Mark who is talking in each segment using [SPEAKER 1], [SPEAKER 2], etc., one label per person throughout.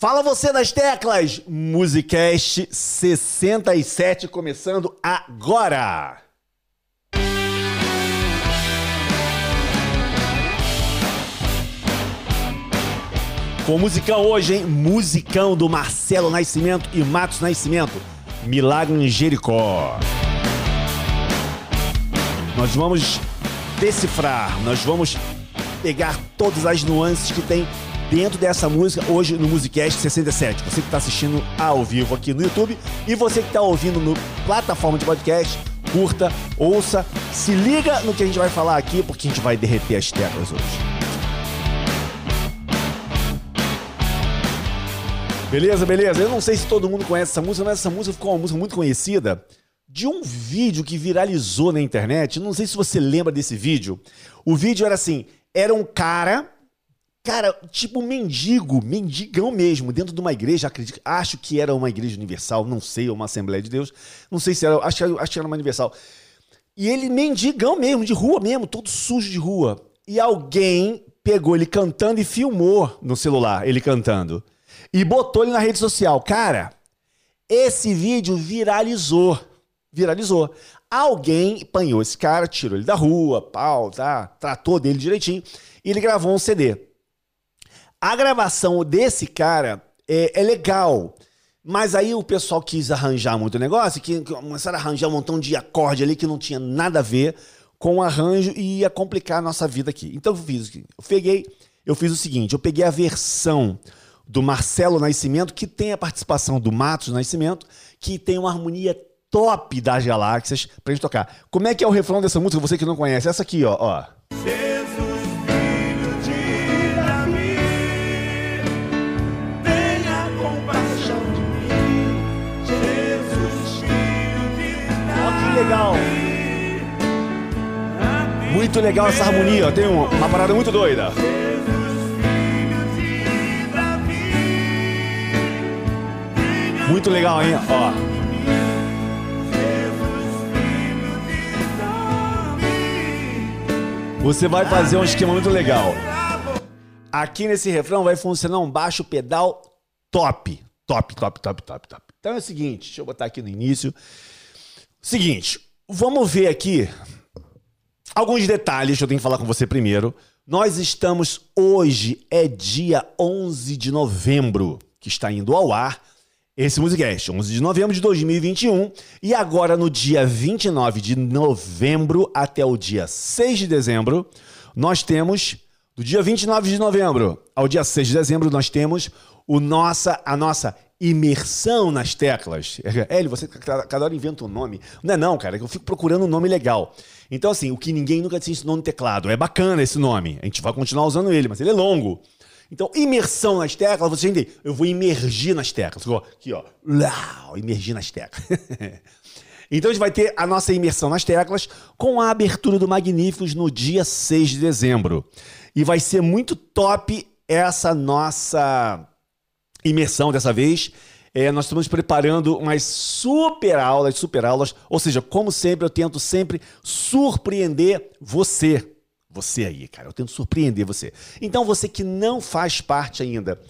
[SPEAKER 1] Fala você das teclas! Musicast 67 começando agora! Com musicão hoje, hein? Musicão do Marcelo Nascimento e Matos Nascimento. Milagre em Jericó. Nós vamos decifrar, nós vamos pegar todas as nuances que tem dentro dessa música hoje no Musicast 67. Você que está assistindo ao vivo aqui no YouTube e você que está ouvindo no plataforma de podcast, curta, ouça, se liga no que a gente vai falar aqui porque a gente vai derreter as teclas hoje. Beleza, beleza? Eu não sei se todo mundo conhece essa música, mas essa música ficou uma música muito conhecida de um vídeo que viralizou na internet. Não sei se você lembra desse vídeo. O vídeo era assim: era um cara, cara, tipo mendigo, mendigão mesmo, dentro de uma igreja. Acredito, acho que era uma igreja universal, não sei, ou uma Assembleia de Deus. Não sei se era, acho, acho que era uma universal. E ele, mendigão mesmo, de rua mesmo, todo sujo de rua. E alguém pegou ele cantando e filmou no celular, ele cantando e botou ele na rede social. Cara, esse vídeo viralizou. Viralizou. Alguém apanhou esse cara, tirou ele da rua, pau, tá? Tratou dele direitinho e ele gravou um CD. A gravação desse cara é, é legal. Mas aí o pessoal quis arranjar muito negócio, que começaram a arranjar um montão de acorde ali que não tinha nada a ver com o arranjo e ia complicar a nossa vida aqui. Então eu fiz, eu peguei, eu fiz o seguinte, eu peguei a versão do Marcelo Nascimento, que tem a participação do Matos Nascimento, que tem uma harmonia top das galáxias pra gente tocar. Como é que é o refrão dessa música, você que não conhece? Essa aqui, ó. ó. Legal. Muito legal essa harmonia. Tem uma, uma parada muito doida. Muito legal, hein? Ó. Você vai fazer um esquema muito legal. Aqui nesse refrão vai funcionar um baixo pedal top. Top, top, top, top, top. Então é o seguinte, deixa eu botar aqui no início. Seguinte, vamos ver aqui alguns detalhes que eu tenho que falar com você primeiro. Nós estamos hoje, é dia 11 de novembro, que está indo ao ar esse Musicast, 11 de novembro de 2021. E agora, no dia 29 de novembro até o dia 6 de dezembro, nós temos. Do dia 29 de novembro ao dia 6 de dezembro, nós temos o nossa, a nossa imersão nas teclas. Hélio, você cada hora inventa um nome. Não é não, cara, eu fico procurando um nome legal. Então, assim, o que ninguém nunca te ensinou no teclado. É bacana esse nome. A gente vai continuar usando ele, mas ele é longo. Então, imersão nas teclas, você entende? Eu vou imergir nas teclas. Aqui, ó. Uau, imergir nas teclas. então, a gente vai ter a nossa imersão nas teclas com a abertura do Magníficos no dia 6 de dezembro. E vai ser muito top essa nossa imersão dessa vez. É, nós estamos preparando umas super aulas, super aulas. Ou seja, como sempre, eu tento sempre surpreender você. Você aí, cara, eu tento surpreender você. Então, você que não faz parte ainda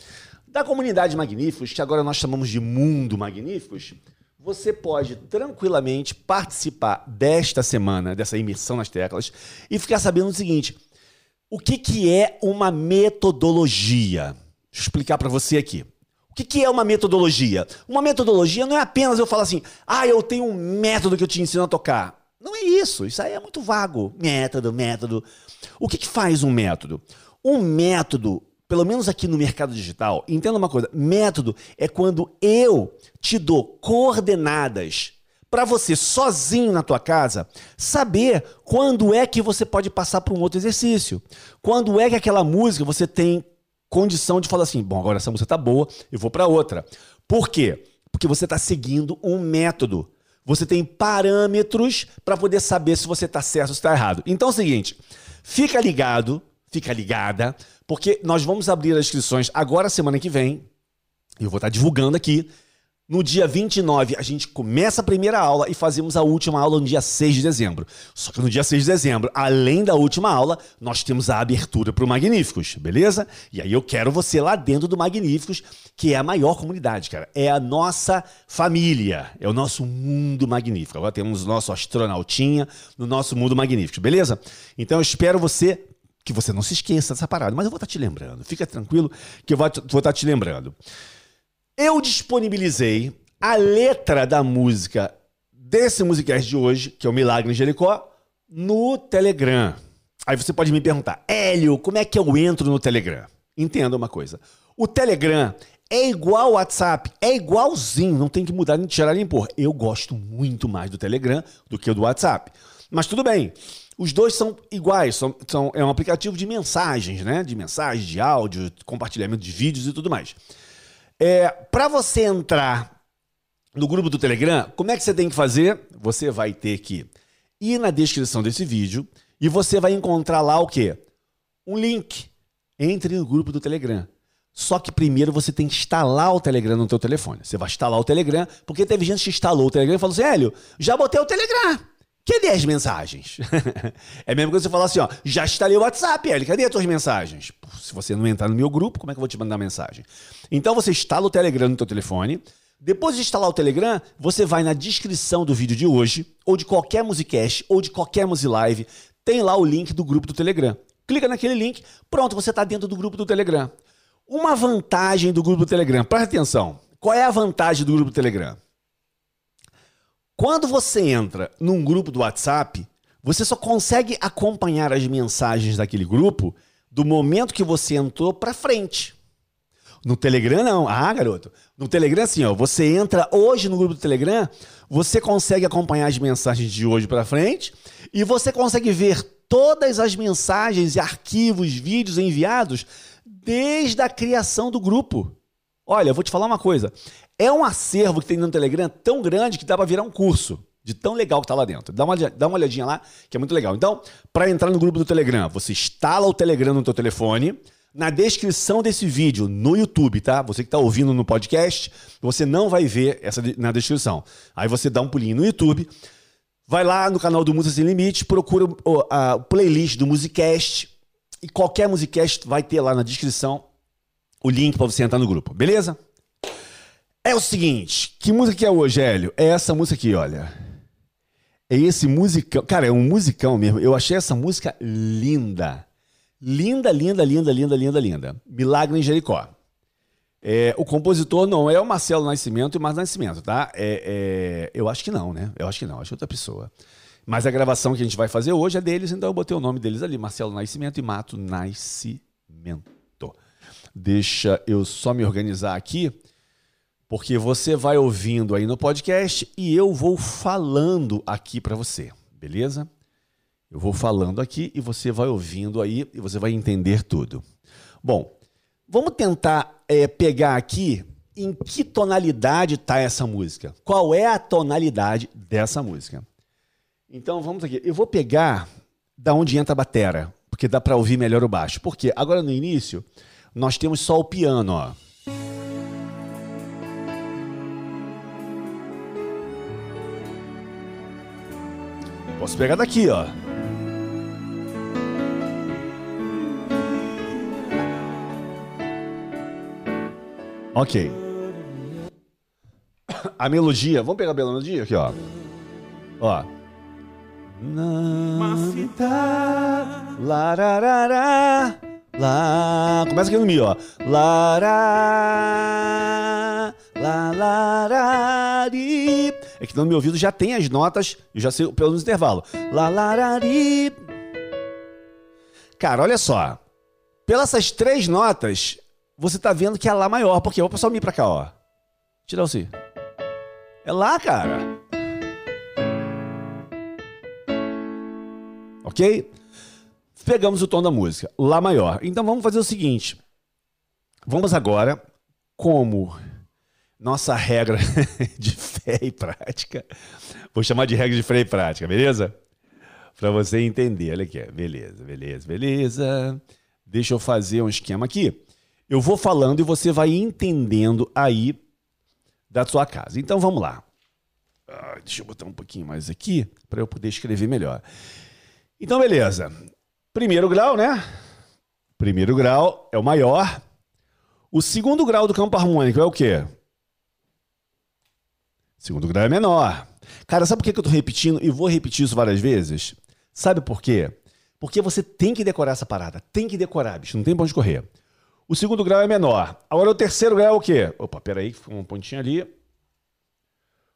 [SPEAKER 1] da comunidade Magníficos, que agora nós chamamos de Mundo Magníficos, você pode tranquilamente participar desta semana, dessa imersão nas teclas, e ficar sabendo o seguinte: o que, que é uma metodologia? Eu explicar para você aqui. Que, que é uma metodologia? Uma metodologia não é apenas eu falar assim, ah, eu tenho um método que eu te ensino a tocar. Não é isso, isso aí é muito vago. Método, método. O que, que faz um método? Um método, pelo menos aqui no mercado digital, entenda uma coisa: método é quando eu te dou coordenadas para você sozinho na tua casa saber quando é que você pode passar para um outro exercício. Quando é que aquela música você tem condição de falar assim: bom, agora essa música tá boa, eu vou para outra. Por quê? Porque você está seguindo um método. Você tem parâmetros para poder saber se você está certo ou está errado. Então é o seguinte, fica ligado, fica ligada, porque nós vamos abrir as inscrições agora semana que vem. Eu vou estar divulgando aqui No dia 29, a gente começa a primeira aula e fazemos a última aula no dia 6 de dezembro. Só que no dia 6 de dezembro, além da última aula, nós temos a abertura para o Magníficos, beleza? E aí eu quero você lá dentro do Magníficos, que é a maior comunidade, cara. É a nossa família, é o nosso mundo magnífico. Agora temos o nosso astronautinha no nosso mundo magnífico, beleza? Então eu espero você que você não se esqueça dessa parada, mas eu vou estar te lembrando. Fica tranquilo que eu vou estar te lembrando. Eu disponibilizei a letra da música desse musicast de hoje, que é o Milagre em Jericó, no Telegram. Aí você pode me perguntar, Hélio, como é que eu entro no Telegram? Entenda uma coisa. O Telegram é igual ao WhatsApp, é igualzinho, não tem que mudar, nem tirar nem pôr. Eu gosto muito mais do Telegram do que do WhatsApp. Mas tudo bem. Os dois são iguais, são, são, é um aplicativo de mensagens, né? De mensagens, de áudio, compartilhamento de vídeos e tudo mais. É, para você entrar no grupo do Telegram, como é que você tem que fazer? Você vai ter que ir na descrição desse vídeo e você vai encontrar lá o quê? Um link. Entre no grupo do Telegram. Só que primeiro você tem que instalar o Telegram no teu telefone. Você vai instalar o Telegram, porque teve gente que instalou o Telegram e falou assim, Hélio, já botei o Telegram. Cadê as mensagens? é mesmo que você falar assim, ó, já instalei o WhatsApp, Hélio, cadê as tuas mensagens? Pô, se você não entrar no meu grupo, como é que eu vou te mandar mensagem? Então você instala o Telegram no teu telefone. Depois de instalar o Telegram, você vai na descrição do vídeo de hoje, ou de qualquer musicast, ou de qualquer musilive, tem lá o link do grupo do Telegram. Clica naquele link, pronto, você está dentro do grupo do Telegram. Uma vantagem do grupo do Telegram, presta atenção. Qual é a vantagem do grupo do Telegram? Quando você entra num grupo do WhatsApp, você só consegue acompanhar as mensagens daquele grupo do momento que você entrou para frente. No Telegram, não. Ah, garoto. No Telegram, assim, ó. Você entra hoje no grupo do Telegram, você consegue acompanhar as mensagens de hoje para frente e você consegue ver todas as mensagens e arquivos, vídeos enviados desde a criação do grupo. Olha, eu vou te falar uma coisa. É um acervo que tem no Telegram tão grande que dá para virar um curso. De tão legal que tá lá dentro. Dá uma, dá uma olhadinha lá, que é muito legal. Então, para entrar no grupo do Telegram, você instala o Telegram no teu telefone. Na descrição desse vídeo no YouTube, tá? Você que está ouvindo no podcast, você não vai ver essa na descrição. Aí você dá um pulinho no YouTube, vai lá no canal do Música Sem Limite, procura a, playlist do Musicast e qualquer Musicast vai ter lá na descrição o link para você entrar no grupo, beleza? É o seguinte, que música que é hoje, Hélio? É essa música aqui, olha. É esse musicão. Cara, é um musicão mesmo. Eu achei essa música linda. Linda, linda, linda, linda, linda, linda. Milagre em Jericó. É, o compositor não é o Marcelo Nascimento e o Marcos Nascimento, tá? É, é, eu acho que não, né? Eu acho que não, acho que outra pessoa. Mas a gravação que a gente vai fazer hoje é deles, então eu botei o nome deles ali, Marcelo Nascimento e Mato Nascimento. Deixa eu só me organizar aqui porque você vai ouvindo aí no podcast e eu vou falando aqui para você, beleza? Eu vou falando aqui e você vai ouvindo aí e você vai entender tudo. Bom, vamos tentar é, pegar aqui em que tonalidade está essa música. Qual é a tonalidade dessa música? Então vamos aqui. Eu vou pegar da onde entra a batera, porque dá para ouvir melhor o baixo. Porque agora no início nós temos só o piano, ó. Posso pegar daqui, ó. Ok. A melodia, vamos pegar a melodia aqui, ó. Ó.
[SPEAKER 2] Macita,
[SPEAKER 1] Lararara, lá. Começa aqui no mi, ó. Lará, lá, larari. É que no meu ouvido já tem as notas, eu já sei pelo menos intervalo. Lá, larari. Cara, olha só. Pelas essas três notas, você tá vendo que é Lá maior. Porque vou passar o Mi pra cá, ó. Tirar o Si. É Lá, cara. Ok? Pegamos o tom da música, Lá maior. Então vamos fazer o seguinte. Vamos agora, como nossa regra de fé e prática, vou chamar de regra de fé e prática, beleza? Para você entender. Olha aqui, beleza, beleza, beleza. Deixa eu fazer um esquema aqui. Eu vou falando e você vai entendendo aí da sua casa. Então vamos lá. Ah, deixa eu botar um pouquinho mais aqui para eu poder escrever melhor. Então, beleza. Primeiro grau, né? Primeiro grau é o maior. O segundo grau do campo harmônico é o quê? Segundo grau é menor. Cara, sabe por que eu tô repetindo e vou repetir isso várias vezes? Sabe por quê? Porque você tem que decorar essa parada. Tem que decorar, bicho. Não tem pra onde correr. O segundo grau é menor. Agora o terceiro grau é o quê? Opa, peraí, ficou um pontinho ali.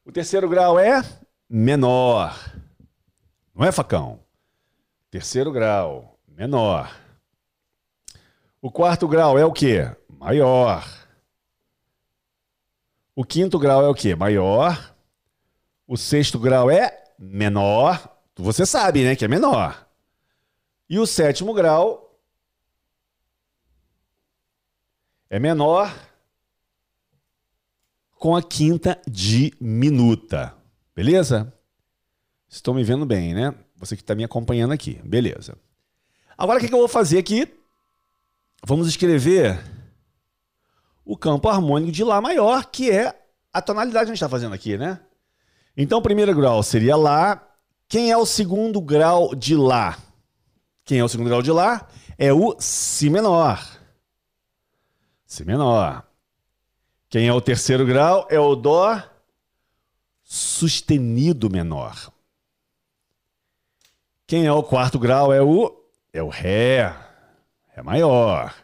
[SPEAKER 1] O terceiro grau é menor. Não é, facão? Terceiro grau, menor. O quarto grau é o quê? Maior. O quinto grau é o quê? Maior. O sexto grau é menor. Você sabe, né, que é menor. E o sétimo grau é menor com a quinta diminuta. Beleza? Estão me vendo bem, né? Você que está me acompanhando aqui. Beleza. Agora o que, eu vou fazer aqui? Vamos escrever o campo harmônico de Lá maior, que é a tonalidade que a gente está fazendo aqui, né? Então, o primeiro grau seria Lá. Quem é o segundo grau de Lá? Quem é o segundo grau de Lá? É o Si menor. Si menor. Quem é o terceiro grau? É o Dó sustenido menor. Quem é o quarto grau? É o, é o Ré. Ré maior.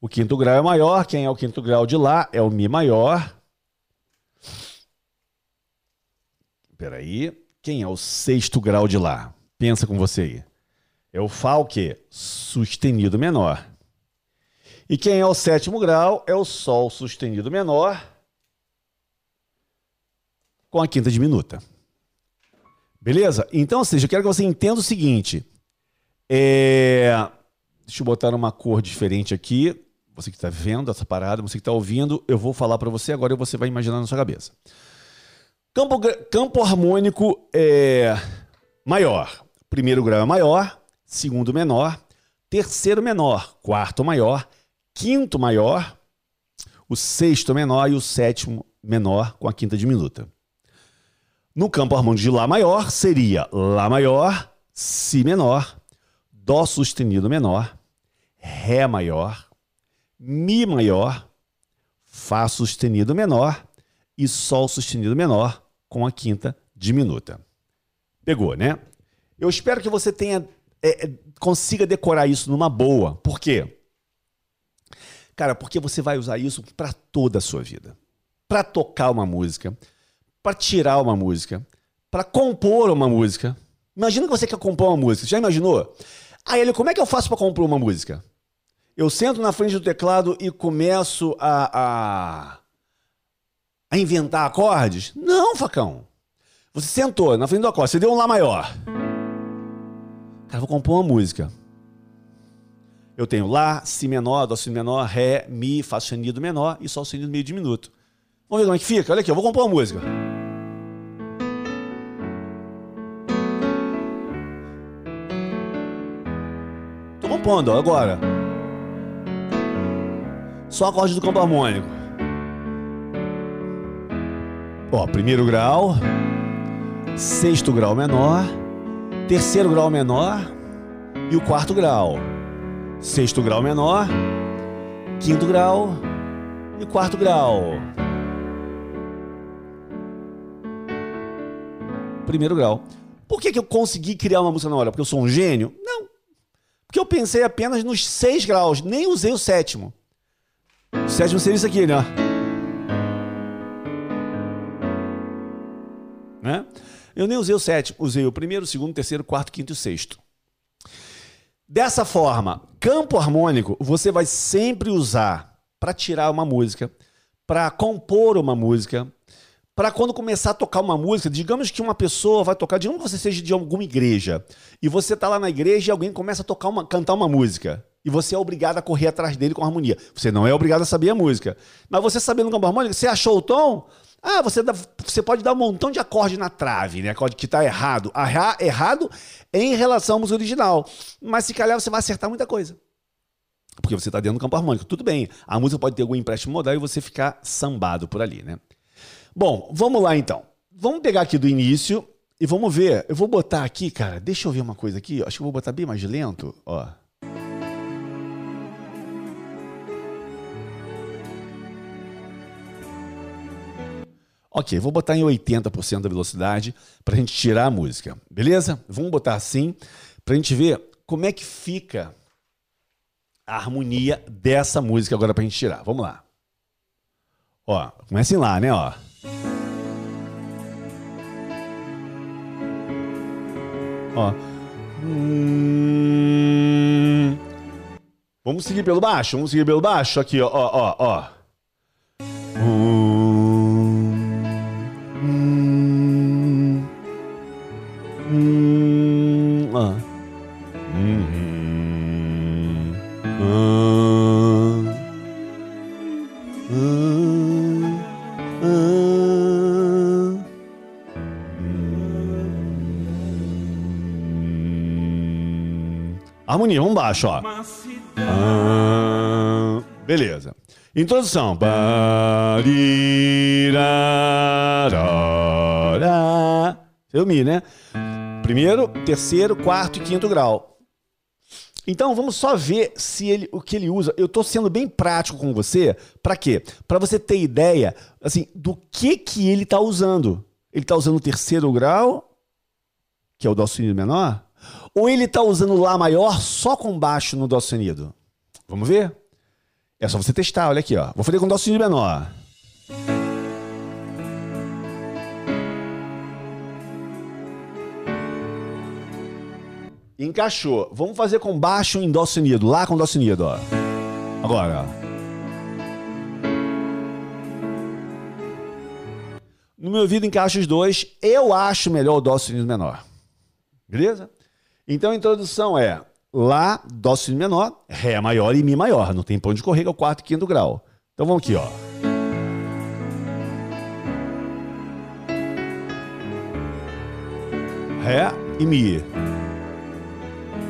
[SPEAKER 1] O quinto grau é maior. Quem é o quinto grau de Lá? É o Mi maior. Peraí. Quem é o sexto grau de Lá? Pensa com você aí. É o Fá o quê? Sustenido menor. E quem é o sétimo grau? É o Sol sustenido menor com a quinta diminuta. Beleza? Então, ou seja, eu quero que você entenda o seguinte. É... Deixa eu botar uma cor diferente aqui. Você que está vendo essa parada, você que está ouvindo, eu vou falar para você agora e você vai imaginar na sua cabeça. Campo, campo harmônico é maior. Primeiro grau é maior, segundo menor, terceiro menor, quarto maior, quinto maior, o sexto menor e o sétimo menor com a quinta diminuta. No campo harmônico de Lá maior seria Lá maior, Si menor, Dó sustenido menor, Ré maior, Mi maior, Fá sustenido menor e Sol sustenido menor com a quinta diminuta. Pegou, né? Eu espero que você tenha é, é consiga decorar isso numa boa. Por quê? Cara, porque você vai usar isso para toda a sua vida. Para tocar uma música, para tirar uma música, para compor uma música. Imagina que você quer compor uma música. Já imaginou? Aí ele, como é que eu faço para compor uma música? Eu sento na frente do teclado e começo a, a, a inventar acordes? Não, facão. Você sentou na frente do acorde, você deu um Lá maior. Cara, vou compor uma música. Eu tenho Lá, Si menor, Dó sustenido menor, Ré, Mi, Fá sustenido menor e Sol sustenido meio diminuto. Vamos ver como é que fica? Olha aqui, eu vou compor uma música. Ó, agora. Só acorde do campo harmônico. Ó, primeiro grau, sexto grau menor, terceiro grau menor e o quarto grau. Sexto grau menor, quinto grau e quarto grau. Primeiro grau. Por que, que eu consegui criar uma música na hora? Porque eu sou um gênio? Não. Porque eu pensei apenas nos seis graus, nem usei o sétimo. O sétimo seria isso aqui, né? né? Eu nem usei o sétimo, usei o primeiro, o segundo, o terceiro, o quarto, quinto e o sexto. Dessa forma, campo harmônico você vai sempre usar para tirar uma música, para compor uma música, para quando começar a tocar uma música, digamos que uma pessoa vai tocar, digamos que você seja de alguma igreja, e você está lá na igreja e alguém começa a tocar uma, cantar uma música, e você é obrigado a correr atrás dele com harmonia. Você não é obrigado a saber a música. Mas você sabendo campo harmônico, você achou o tom? Ah, você, dá, você pode dar um montão de acorde na trave, né? Acorde que está errado. Errado em relação à música original. Mas se calhar você vai acertar muita coisa. Porque você está dentro do campo harmônico. Tudo bem, a música pode ter algum empréstimo modal e você ficar sambado por ali, né? Bom, vamos lá então. Vamos pegar aqui do início e vamos ver. Eu vou botar aqui, cara. Deixa eu ver uma coisa aqui. Acho que eu vou botar bem mais lento. Ó. Ok, vou botar em 80% da velocidade para a gente tirar a música, beleza? Vamos botar assim para a gente ver como é que fica a harmonia dessa música agora para a gente tirar. Vamos lá. Ó, comecem lá, né? Ó. Ó. Hum... Vamos seguir pelo baixo, vamos seguir pelo baixo. Aqui, ó, ó, ó. Hum... Hum... Hum... Ó. Harmonia, vamos baixo, ó. Ah, beleza. Introdução. Eu mi, né? Primeiro, terceiro, quarto e quinto grau. Então vamos só ver se ele, o que ele usa. Eu estou sendo bem prático com você. Para quê? Para você ter ideia, assim, do que que ele está usando. Ele está usando o terceiro grau, que é o dó sustenido menor, ou ele está usando lá maior só com baixo no dó sustenido? Vamos ver? É só você testar. Olha aqui, ó. Vou fazer com dó sustenido menor. Encaixou. Vamos fazer com baixo em dó sustenido. Lá com dó sustenido, ó. Agora. No meu ouvido encaixa os dois. Eu acho melhor o dó sustenido menor. Beleza? Então a introdução é Lá, Dó sustenido menor, Ré maior e Mi maior. Não tem ponto de correr, é o quarto e quinto grau. Então vamos aqui, ó. Ré e Mi.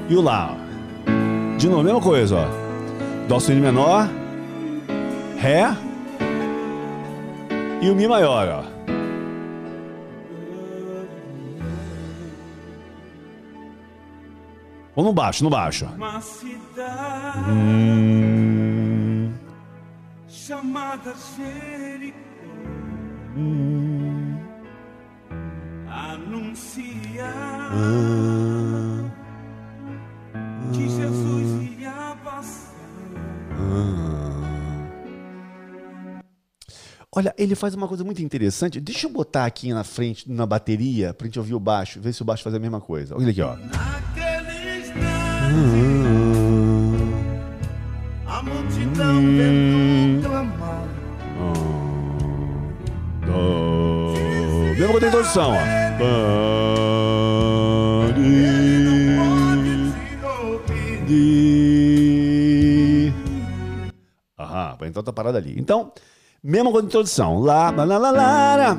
[SPEAKER 1] E o Lá, ó. De novo, mesma coisa, ó. Dó sustenido menor, Ré e o Mi maior, ó. Ou no baixo, no baixo.
[SPEAKER 2] Uma cidade
[SPEAKER 1] Hum,
[SPEAKER 2] chamada Jericó
[SPEAKER 1] hum,
[SPEAKER 2] anuncia
[SPEAKER 1] ah,
[SPEAKER 2] que Jesus ia passar.
[SPEAKER 1] ah. Olha, ele faz uma coisa muito interessante. Deixa eu botar aqui na frente, na bateria, pra gente ouvir o baixo, ver se o baixo faz a mesma coisa. Olha aqui, ó.
[SPEAKER 2] Naquele
[SPEAKER 1] Hum,
[SPEAKER 2] a multidão tentou clamar.
[SPEAKER 1] Dó. Mesma coisa da introdução, ó. De... Aham, então tá parada ali. Então, mesma coisa de introdução. Lá, lá, lá, lá, lá.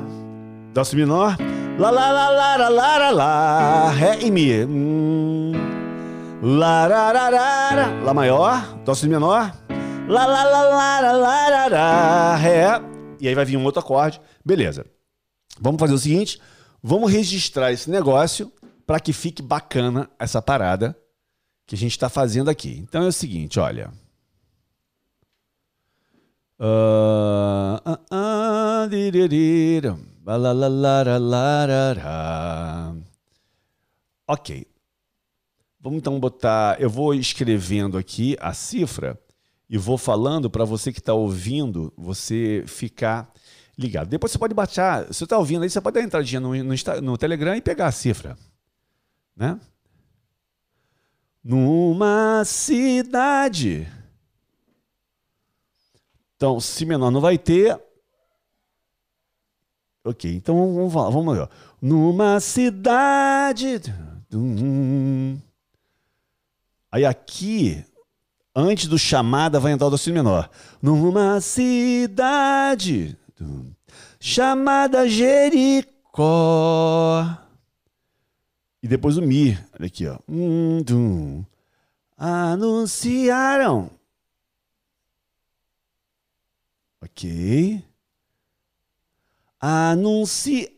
[SPEAKER 1] Dó si menor. Lá, lá, lá, lá, lá, lá, lá. Ré e Mi. Hum. Lá, lá, lá, lá, lá. Maior. Dó si menor. Lá, lá, lá, lá, lá, lá, lá. Ré. E aí vai vir um outro acorde. Beleza. Vamos fazer o seguinte. Vamos registrar esse negócio para que fique bacana essa parada que a gente está fazendo aqui. Então é o seguinte, olha. Ok. Vamos então botar. Eu vou escrevendo aqui a cifra e vou falando para você que está ouvindo, você ficar ligado. Depois você pode baixar. Se você está ouvindo aí, você pode dar entradinha no, no, no Telegram e pegar a cifra. Né? Numa cidade. Então, si menor não vai ter. Ok, então vamos falar. Vamos lá. Numa cidade. Aí aqui, antes do chamada, vai entrar o si menor. Numa cidade chamada Jericó. E depois o Mi. Olha aqui, ó. Hum. Anunciaram. Ok. anunciaram.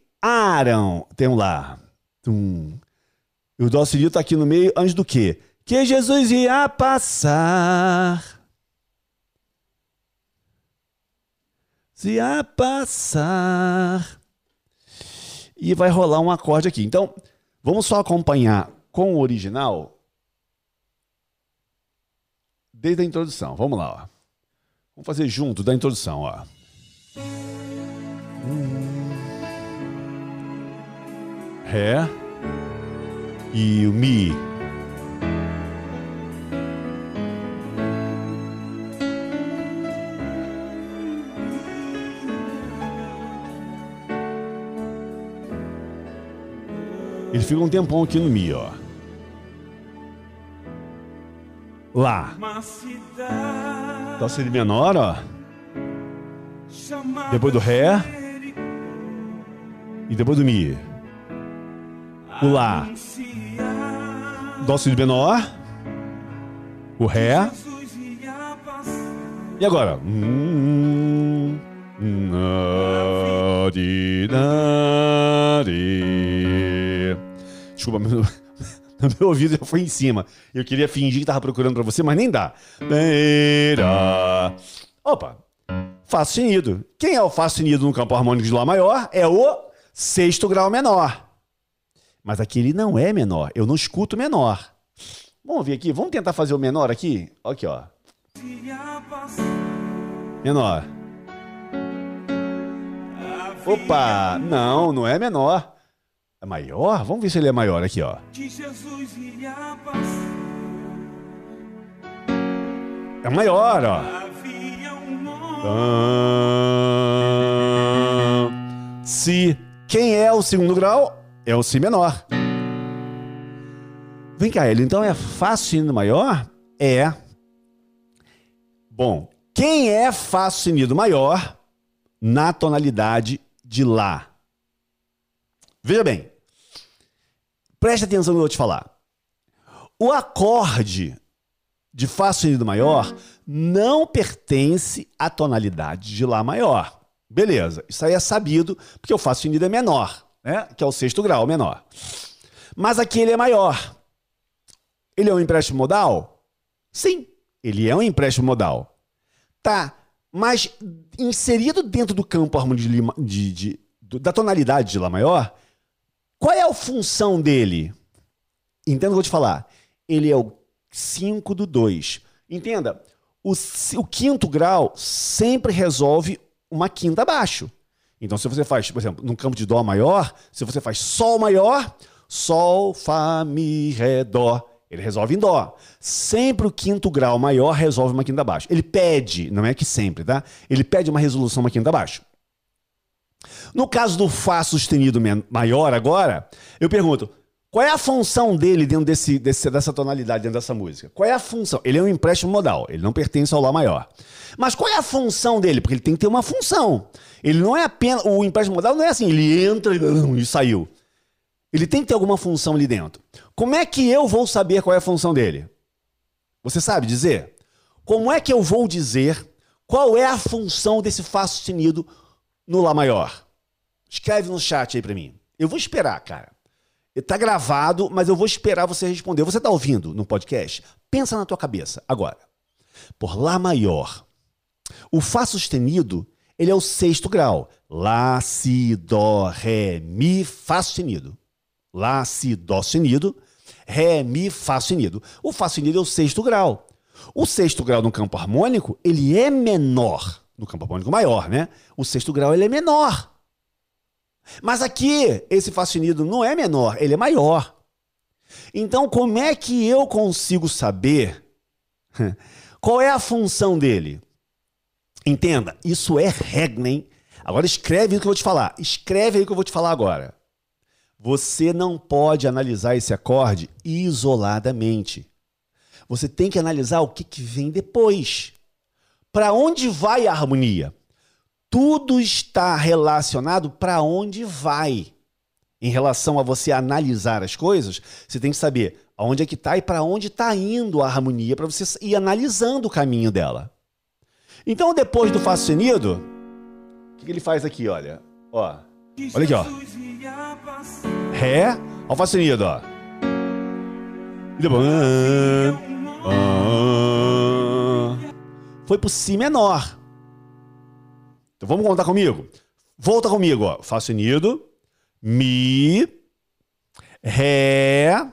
[SPEAKER 1] Tem um lá. E o dó sustenido tá aqui no meio antes do quê? Que Jesus ia passar. Ia passar. E vai rolar um acorde aqui. Então, vamos só acompanhar com o original desde a introdução. Vamos lá, ó. Vamos fazer junto da introdução, ó. Ré e o Mi. Ele fica um tempão aqui no Mi, ó. Lá. Dó sustenido menor, ó. Depois do Ré. E depois do Mi. O Lá. Dó sustenido menor. O Ré. E agora? Hum, na, di, Desculpa, meu, ouvido já foi em cima. Eu queria fingir que tava procurando pra você, mas nem dá. Opa! Fá sustenido. Quem é o Fá sustenido no campo harmônico de Lá maior? É o sexto grau menor. Mas aqui ele não é menor. Eu não escuto menor. Vamos ver aqui. Vamos tentar fazer o menor aqui? Aqui, ó. Menor. Opa! Não, não é menor. É maior? Vamos ver se ele é maior aqui, ó.
[SPEAKER 2] Jesus.
[SPEAKER 1] É maior, ó.
[SPEAKER 2] Um
[SPEAKER 1] Si. Quem é o segundo grau? É o Si menor. Vem cá, ele então é Fá sustenido maior? É. Bom, quem é Fá sustenido maior na tonalidade de Lá? Veja bem. Preste atenção no que eu vou te falar. O acorde de Fá sustenido maior não pertence à tonalidade de Lá maior. Beleza, isso aí é sabido, porque o Fá sustenido é menor, né? que é o sexto grau menor. Mas aqui ele é maior. Ele é um empréstimo modal? Sim, ele é um empréstimo modal. Tá, mas inserido dentro do campo harmônico de, de- de- da tonalidade de Lá maior, qual é a função dele? Entenda o que eu vou te falar. Ele é o 5 do 2. Entenda, o, o quinto grau sempre resolve uma quinta abaixo. Então, se você faz, por exemplo, no campo de Dó maior, se você faz Sol maior, Sol, Fá, Mi, Ré, Dó, ele resolve em Dó. Sempre o quinto grau maior resolve uma quinta abaixo. Ele pede, não é que sempre, tá? Ele pede uma resolução uma quinta abaixo. No caso do Fá sustenido maior agora, eu pergunto, qual é a função dele dentro desse, desse- dessa tonalidade, dentro dessa música? Qual é a função? Ele é um empréstimo modal, ele não pertence ao Lá maior. Mas qual é a função dele? Porque ele tem que ter uma função. Ele não é apenas. O empréstimo modal não é assim, ele entra e, e saiu. Ele tem que ter alguma função ali dentro. Como é que eu vou saber qual é a função dele? Você sabe dizer? Como é que eu vou dizer qual é a função desse Fá sustenido no Lá maior? Escreve no chat aí pra mim. Eu vou esperar, cara. Tá gravado, mas eu vou esperar você responder. Você tá ouvindo no podcast? Pensa na tua cabeça agora. Por Lá maior. O Fá sustenido, ele é o sexto grau. Lá, Si, Dó, Ré, Mi, Fá sustenido. Lá, Si, Dó sustenido, Ré, Mi, Fá sustenido. O Fá sustenido é o sexto grau. O sexto grau no campo harmônico, ele é menor. No campo harmônico maior, né? O sexto grau, ele é menor. Mas aqui, esse Fá sustenido não é menor, ele é maior. Então, como é que eu consigo saber qual é a função dele? Entenda, isso é regra, hein? Agora escreve o que eu vou te falar. Escreve aí o que eu vou te falar agora. Você não pode analisar esse acorde isoladamente. Você tem que analisar o que, que vem depois. Para onde vai a harmonia? Tudo está relacionado para onde vai. Em relação a você analisar as coisas, você tem que saber aonde é que está e para onde está indo a harmonia para você ir analisando o caminho dela. Então, depois do Fá sustenido, o que ele faz aqui, olha? Ó. Olha aqui, ó. Ré, olha o Fá sustenido, ó. E depois. ah, ah. Foi pro Si menor. Então vamos contar comigo. Volta comigo, ó. Fá sustenido, Mi, Ré,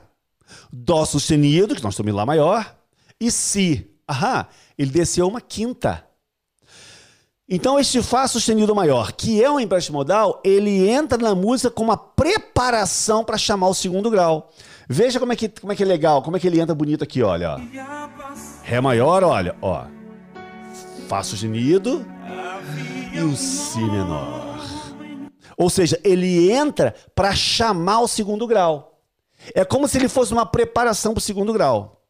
[SPEAKER 1] Dó sustenido, que nós estamos em Lá maior, e Si. Aham, ele desceu uma quinta. Então, este Fá sustenido maior, que é um empréstimo modal, ele entra na música com uma preparação para chamar o segundo grau. Veja como é, que, como é que é legal, como é que ele entra bonito aqui, olha. ó. Ré maior, olha, ó. Fá sustenido e o Si menor. Ou seja, ele entra para chamar o segundo grau. É como se ele fosse uma preparação para o segundo grau.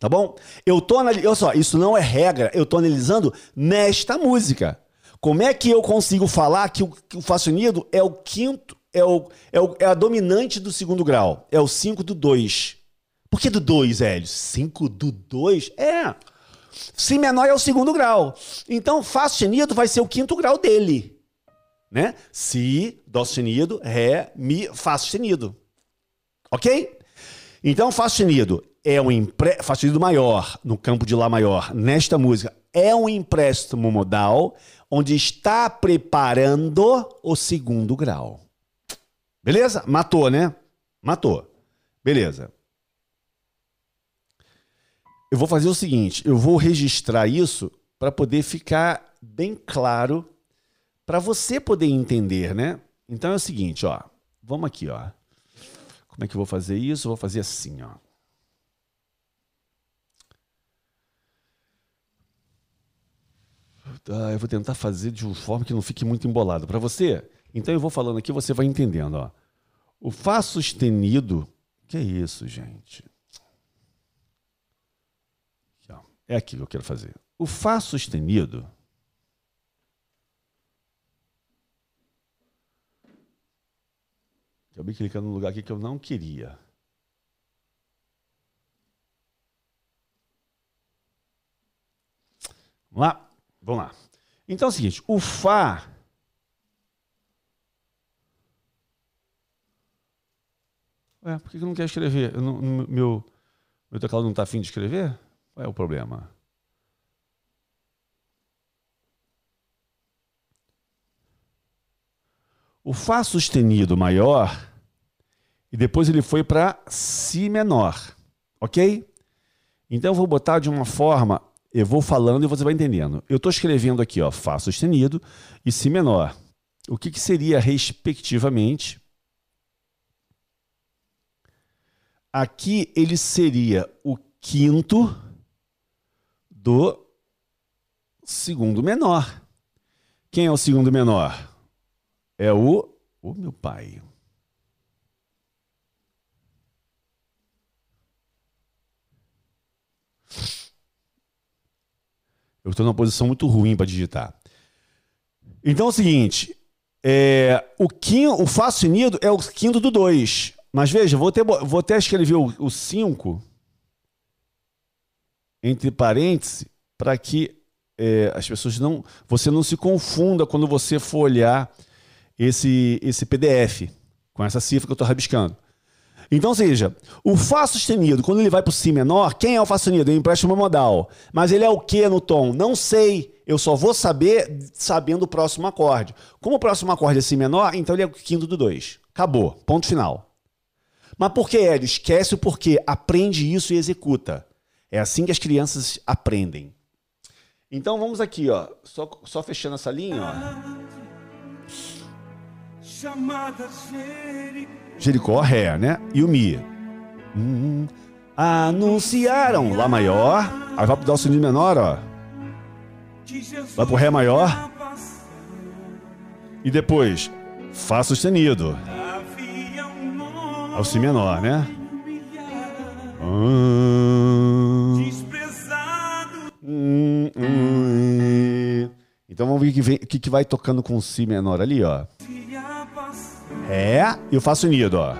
[SPEAKER 1] Tá bom? Eu tô analisando, olha só, isso não é regra, eu tô analisando nesta música. Como é que eu consigo falar que o, que o Fá sustenido é o quinto, é, o, é, o, é a dominante do segundo grau? É o 5 do 2. Por que do 2, Hélio? 5 do 2? É. Si menor é o segundo grau. Então, Fá sustenido vai ser o quinto grau dele. Né? Si, Dó sustenido, Ré, Mi, Fá sustenido. Ok? Então, Fá sustenido é um empre... Fá sustenido maior, no campo de Lá maior, nesta música, é um empréstimo modal onde está preparando o segundo grau. Beleza? Matou, né? Matou. Beleza. Eu vou fazer o seguinte, eu vou registrar isso para poder ficar bem claro para você poder entender, né? Então é o seguinte, ó. Vamos aqui, ó. Como é que eu vou fazer isso? Eu vou fazer assim, ó. Tá, eu vou tentar fazer de uma forma que não fique muito embolado para você. Então eu vou falando aqui, você vai entendendo, ó. O Fá sustenido, que é isso, gente? Aqui, ó. É aqui que eu quero fazer. O Fá sustenido Acabei clicando no lugar aqui que eu não queria. Vamos lá? Vamos lá. Então é o seguinte, o Fá. Ué, por que eu não quero escrever? Eu não- meu, meu teclado não está afim de escrever? Qual é o problema? O Fá sustenido maior e depois ele foi para Si menor, ok? Então eu vou botar de uma forma, eu vou falando e você vai entendendo. Eu estou escrevendo aqui, ó, Fá sustenido e Si menor. O que, que seria, respectivamente? Aqui ele seria o quinto do segundo menor. Quem é o segundo menor? É o. O meu pai. Eu estou numa posição muito ruim para digitar. Então é o seguinte: é, o, quinto, o Fá sustenido é o quinto do 2. Mas veja, vou até, vou até escrever o 5 entre parênteses para que é, as pessoas não. Você não se confunda quando você for olhar esse, esse PDF com essa cifra que eu estou rabiscando. Então, seja, o Fá sustenido, quando ele vai para o Si menor, quem é o Fá sustenido? É o empréstimo modal. Mas ele é o que no tom? Não sei. Eu só vou saber sabendo o próximo acorde. Como o próximo acorde é Si menor, então ele é o quinto do 2. Acabou. Ponto final. Mas por que, Hélio? Esquece o porquê. Aprende isso e executa. É assim que as crianças aprendem. Então vamos aqui, ó. Só, só fechando essa linha, ó.
[SPEAKER 2] chamada Jericó.
[SPEAKER 1] Ré, né? E o Mi. Hum, anunciaram Lá maior. Aí vai pro Dó sustenido menor, ó. Vai pro Ré maior. E depois, Fá sustenido. Ao Si menor, né? Hum,
[SPEAKER 2] desprezado.
[SPEAKER 1] hum, hum. Então vamos ver o que, vem- o que, vai tocando com o Si menor ali, ó.
[SPEAKER 2] Iria passar.
[SPEAKER 1] Ré e o Fá sustenido, ó.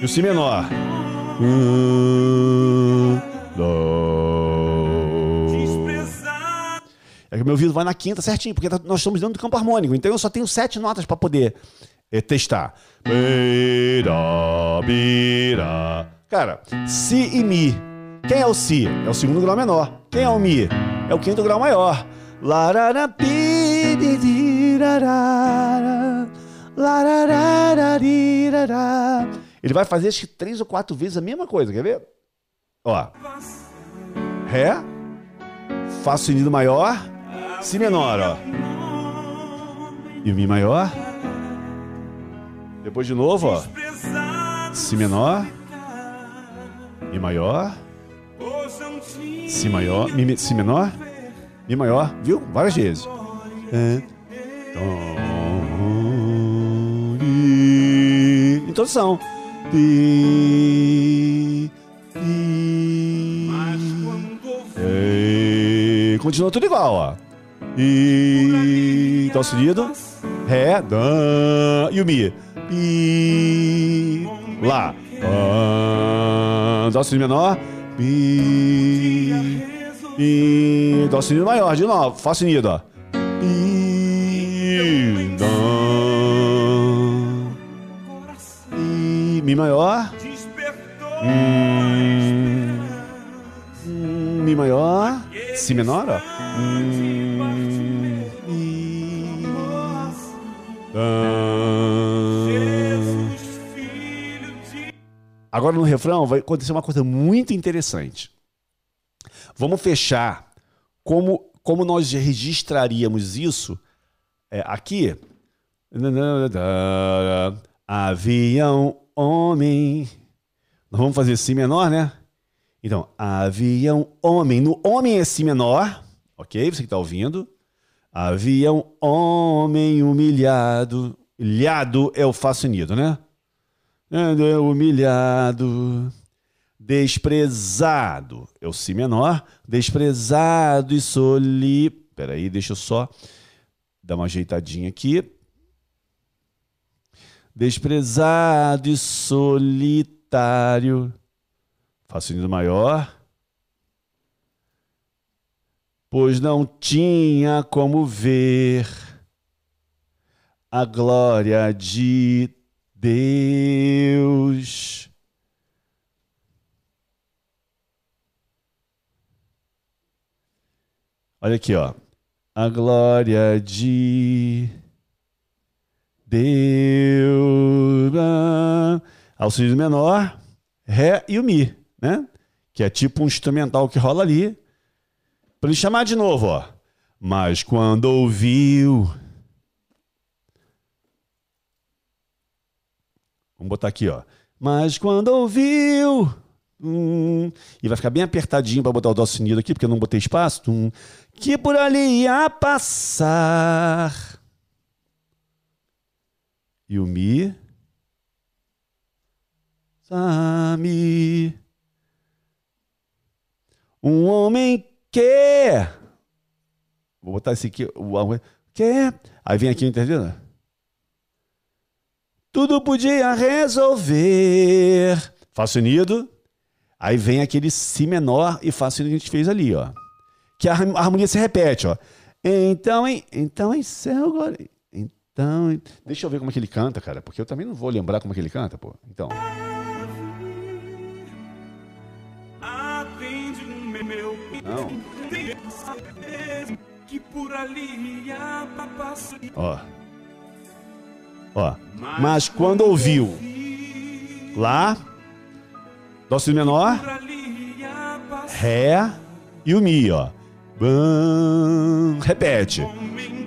[SPEAKER 1] E o Si menor. É que o meu ouvido vai na quinta certinho, porque tá- nós estamos dentro do campo harmônico. Então eu só tenho sete notas para poder eh, testar. Cara, si e mi. Quem é o si? É o segundo grau menor. Quem é o mi? É o quinto grau maior. Ele vai fazer acho que três ou quatro vezes a mesma coisa, quer ver? Ó. Ré, Fá sustenido maior, Si menor, ó. E o Mi maior. Depois de novo, ó. Si menor, Mi maior, Si maior, Mi, Si menor, Mi maior, viu? Várias vezes. É. Introdução. Continua tudo igual, ó. E Dó sustenido, Ré, Dã e o Mi. Mi, Lá. Dã, Dó sustenido menor, Mi, Mi, Dó sustenido maior, de novo, Fá sustenido, ó. Mi, Dã, Mi, Mi maior, Hum, Mi maior, Si menor, ó. Hum, Dã. Agora no refrão vai acontecer uma coisa muito interessante. Vamos fechar como, como nós registraríamos isso é, aqui. Havia um homem. Nós vamos fazer Si menor, né? Então, havia um homem. No homem é Si menor, ok? Você que está ouvindo. Havia um homem humilhado. Ilhado é o Fá né? Humilhado, desprezado. É o Si menor. Desprezado e soli. Peraí, deixa eu só dar uma ajeitadinha aqui. Desprezado e solitário. Sustenido maior. Pois não tinha como ver a glória de Deus. Olha aqui, ó. A glória de Deus. Ah, Ao sustenido menor, Ré e o Mi, né? Que é tipo um instrumental que rola ali. Para ele chamar de novo, ó. Mas quando ouviu. Vamos botar aqui, ó. Mas quando ouviu. hum, e vai ficar bem apertadinho para botar o dó sustenido aqui, porque eu não botei espaço. hum, que por ali ia passar. E o Mi. Sami. Um homem que. Vou botar esse aqui. O que. Aí vem aqui, entendeu? Tudo podia resolver. Fá sustenido. Aí vem aquele Si menor e Fá sustenido que a gente fez ali, ó. Que a harm- a harmonia se repete, ó. Então, em, então em céu agora. Então. em- Deixa eu ver como é que ele canta, cara, porque eu também não vou lembrar como é que ele canta, pô. Então.
[SPEAKER 2] Atende o meu
[SPEAKER 1] Não.
[SPEAKER 2] que por ali ia passar.
[SPEAKER 1] Ó. Ó. Mas quando ouviu lá, Dó sustenido menor. Ré e o Mi, ó. Bam, repete.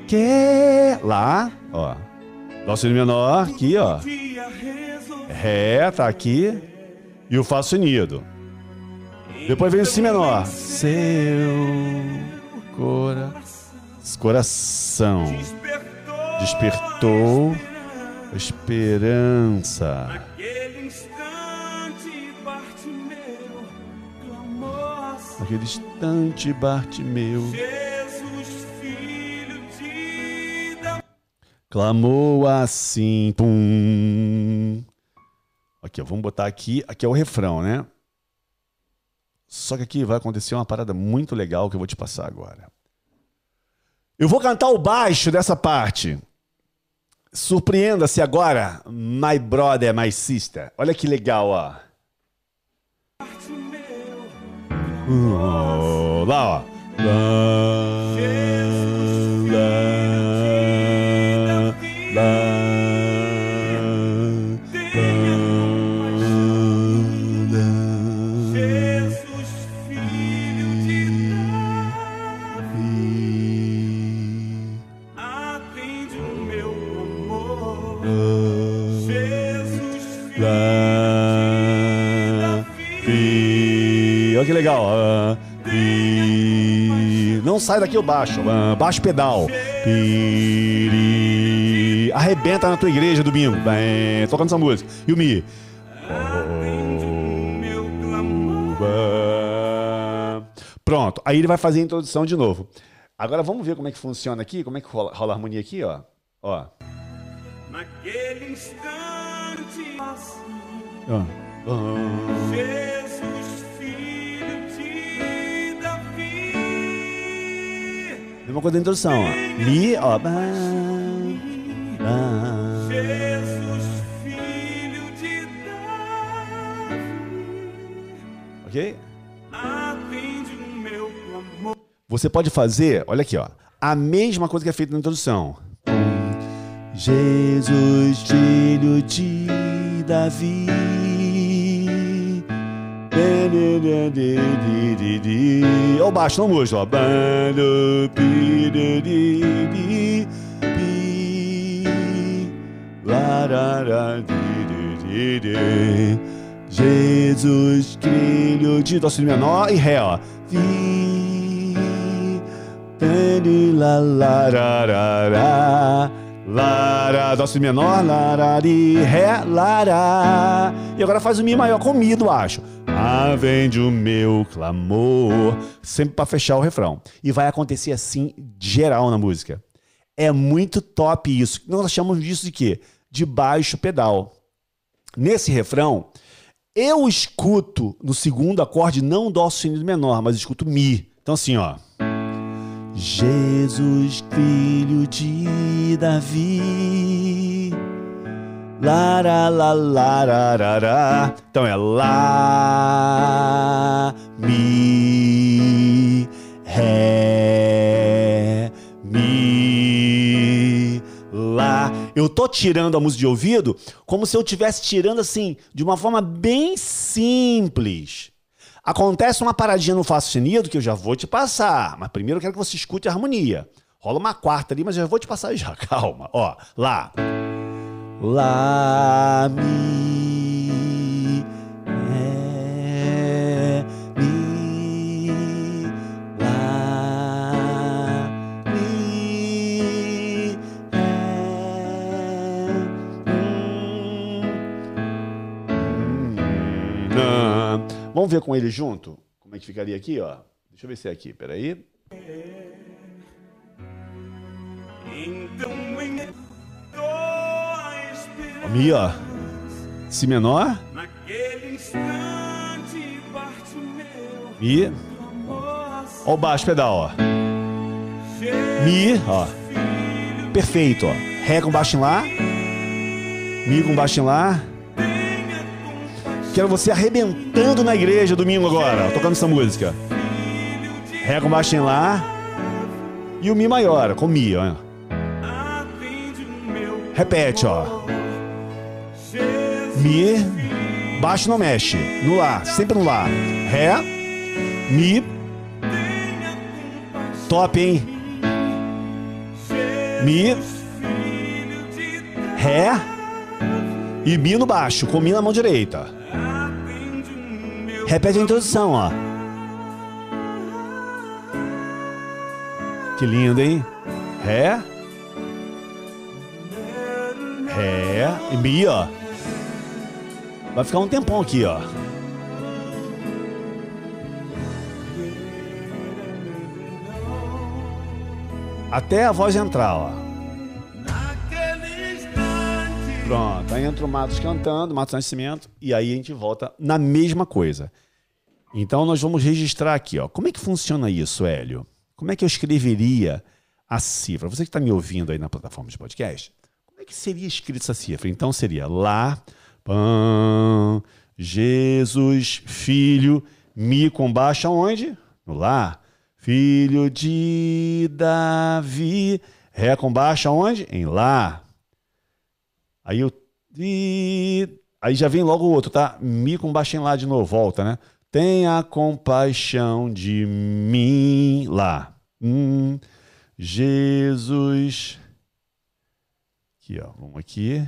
[SPEAKER 1] Que lá, ó. Dó sustenido menor, aqui, ó. Ré tá aqui e o Fá sustenido. Depois vem o Si menor. Seu cora... coração
[SPEAKER 2] Despertou.
[SPEAKER 1] Esperança.
[SPEAKER 2] Aquele instante, Bartimeu clamou assim:
[SPEAKER 1] Naquele instante, Bartimeu
[SPEAKER 2] Jesus, filho de Davi.
[SPEAKER 1] clamou assim. Pum. Aqui, ó, vamos botar aqui. Aqui é o refrão, né? Só que aqui vai acontecer uma parada muito legal que eu vou te passar agora. Eu vou cantar o baixo dessa parte. Surpreenda-se agora, my brother, my sister. Olha que legal, ó. Oh, lá, ó. Lá, legal. Ah, pi. Não sai daqui o baixo. Ah, baixo pedal. Arrebenta na tua igreja domingo. Bem, tocando essa música. E o Mi. Pronto. Aí ele vai fazer a introdução de novo. Agora vamos ver como é que funciona aqui. Como é que rola, rola a harmonia aqui, ó. Ó.
[SPEAKER 2] Naquele instante, assim,
[SPEAKER 1] ó. Ah. Mesma coisa da introdução, ó. Mi, ó. Ba.
[SPEAKER 2] Jesus, filho de Davi,
[SPEAKER 1] Ok?
[SPEAKER 2] atende o meu clamor.
[SPEAKER 1] Você pode fazer, olha aqui, ó, a mesma coisa que é feita na introdução. Jesus, filho de Davi. Olha o baixo, não música, ó. Jesus, filho de Dó menor e Ré, ó. Lá, lá, ra, ra, ra. Lá, ra, Dó menor, lá, ra, ri, Ré, lá, ra. E agora faz o Mi maior com Mi do baixo. Ah, vende o meu clamor. Sempre para fechar o refrão. E vai acontecer assim, geral na música. É muito top isso. Nós chamamos disso de quê? De baixo pedal. Nesse refrão, eu escuto no segundo acorde não dó sustenido menor, mas escuto mi. Então assim, ó. Jesus, filho de Davi. La, la, ra, ra, ra. Então é lá, mi, ré, mi, lá. Eu tô tirando a música de ouvido como se eu estivesse tirando assim, de uma forma bem simples. Acontece uma paradinha no Fá sustenido que eu já vou te passar, mas primeiro eu quero que você escute a harmonia. Rola uma quarta ali, mas eu já vou te passar já. Calma. Ó, lá. Lá, mi, mi, lá, mi, ré. Vamos ver com ele junto? Como é que ficaria aqui, ó? Deixa eu ver se é aqui, peraí.
[SPEAKER 2] Então
[SPEAKER 1] Mi, ó. Si menor,
[SPEAKER 2] Naquele instante parte meu
[SPEAKER 1] Mi. Ó o baixo pedal, ó. Mi, ó. Perfeito, ó. Ré com baixo em Lá. Mi com baixo em Lá. Quero você arrebentando na igreja domingo agora, ó, tocando essa música. Ré com baixo em Lá. E o Mi maior, com Mi, ó. Repete, ó. Mi, baixo não mexe. No Lá, sempre no Lá. Ré, Mi, top, hein? Mi, Ré e Mi no baixo, com Mi na mão direita. Repete a introdução, ó. Que lindo, hein? Ré. Ré. E Mi, ó. Vai ficar um tempão aqui, ó. Até a voz entrar, ó. Pronto. Aí entra o Matos cantando, Matos Nascimento, e aí a gente volta na mesma coisa. Então nós vamos registrar aqui, ó. Como é que funciona isso, Hélio? Como é que eu escreveria a cifra. Você que está me ouvindo aí na plataforma de podcast, como é que seria escrita essa cifra? Então seria Lá, Pão, Jesus, Filho, Mi com baixa onde? No Lá. Filho de Davi. Ré com baixa onde? Em Lá. Aí eu. E, aí já vem logo o outro, tá? Mi com baixa em Lá de novo, volta, né? Tenha compaixão de mim. Lá. Hum, Jesus. Aqui, ó. Vamos aqui.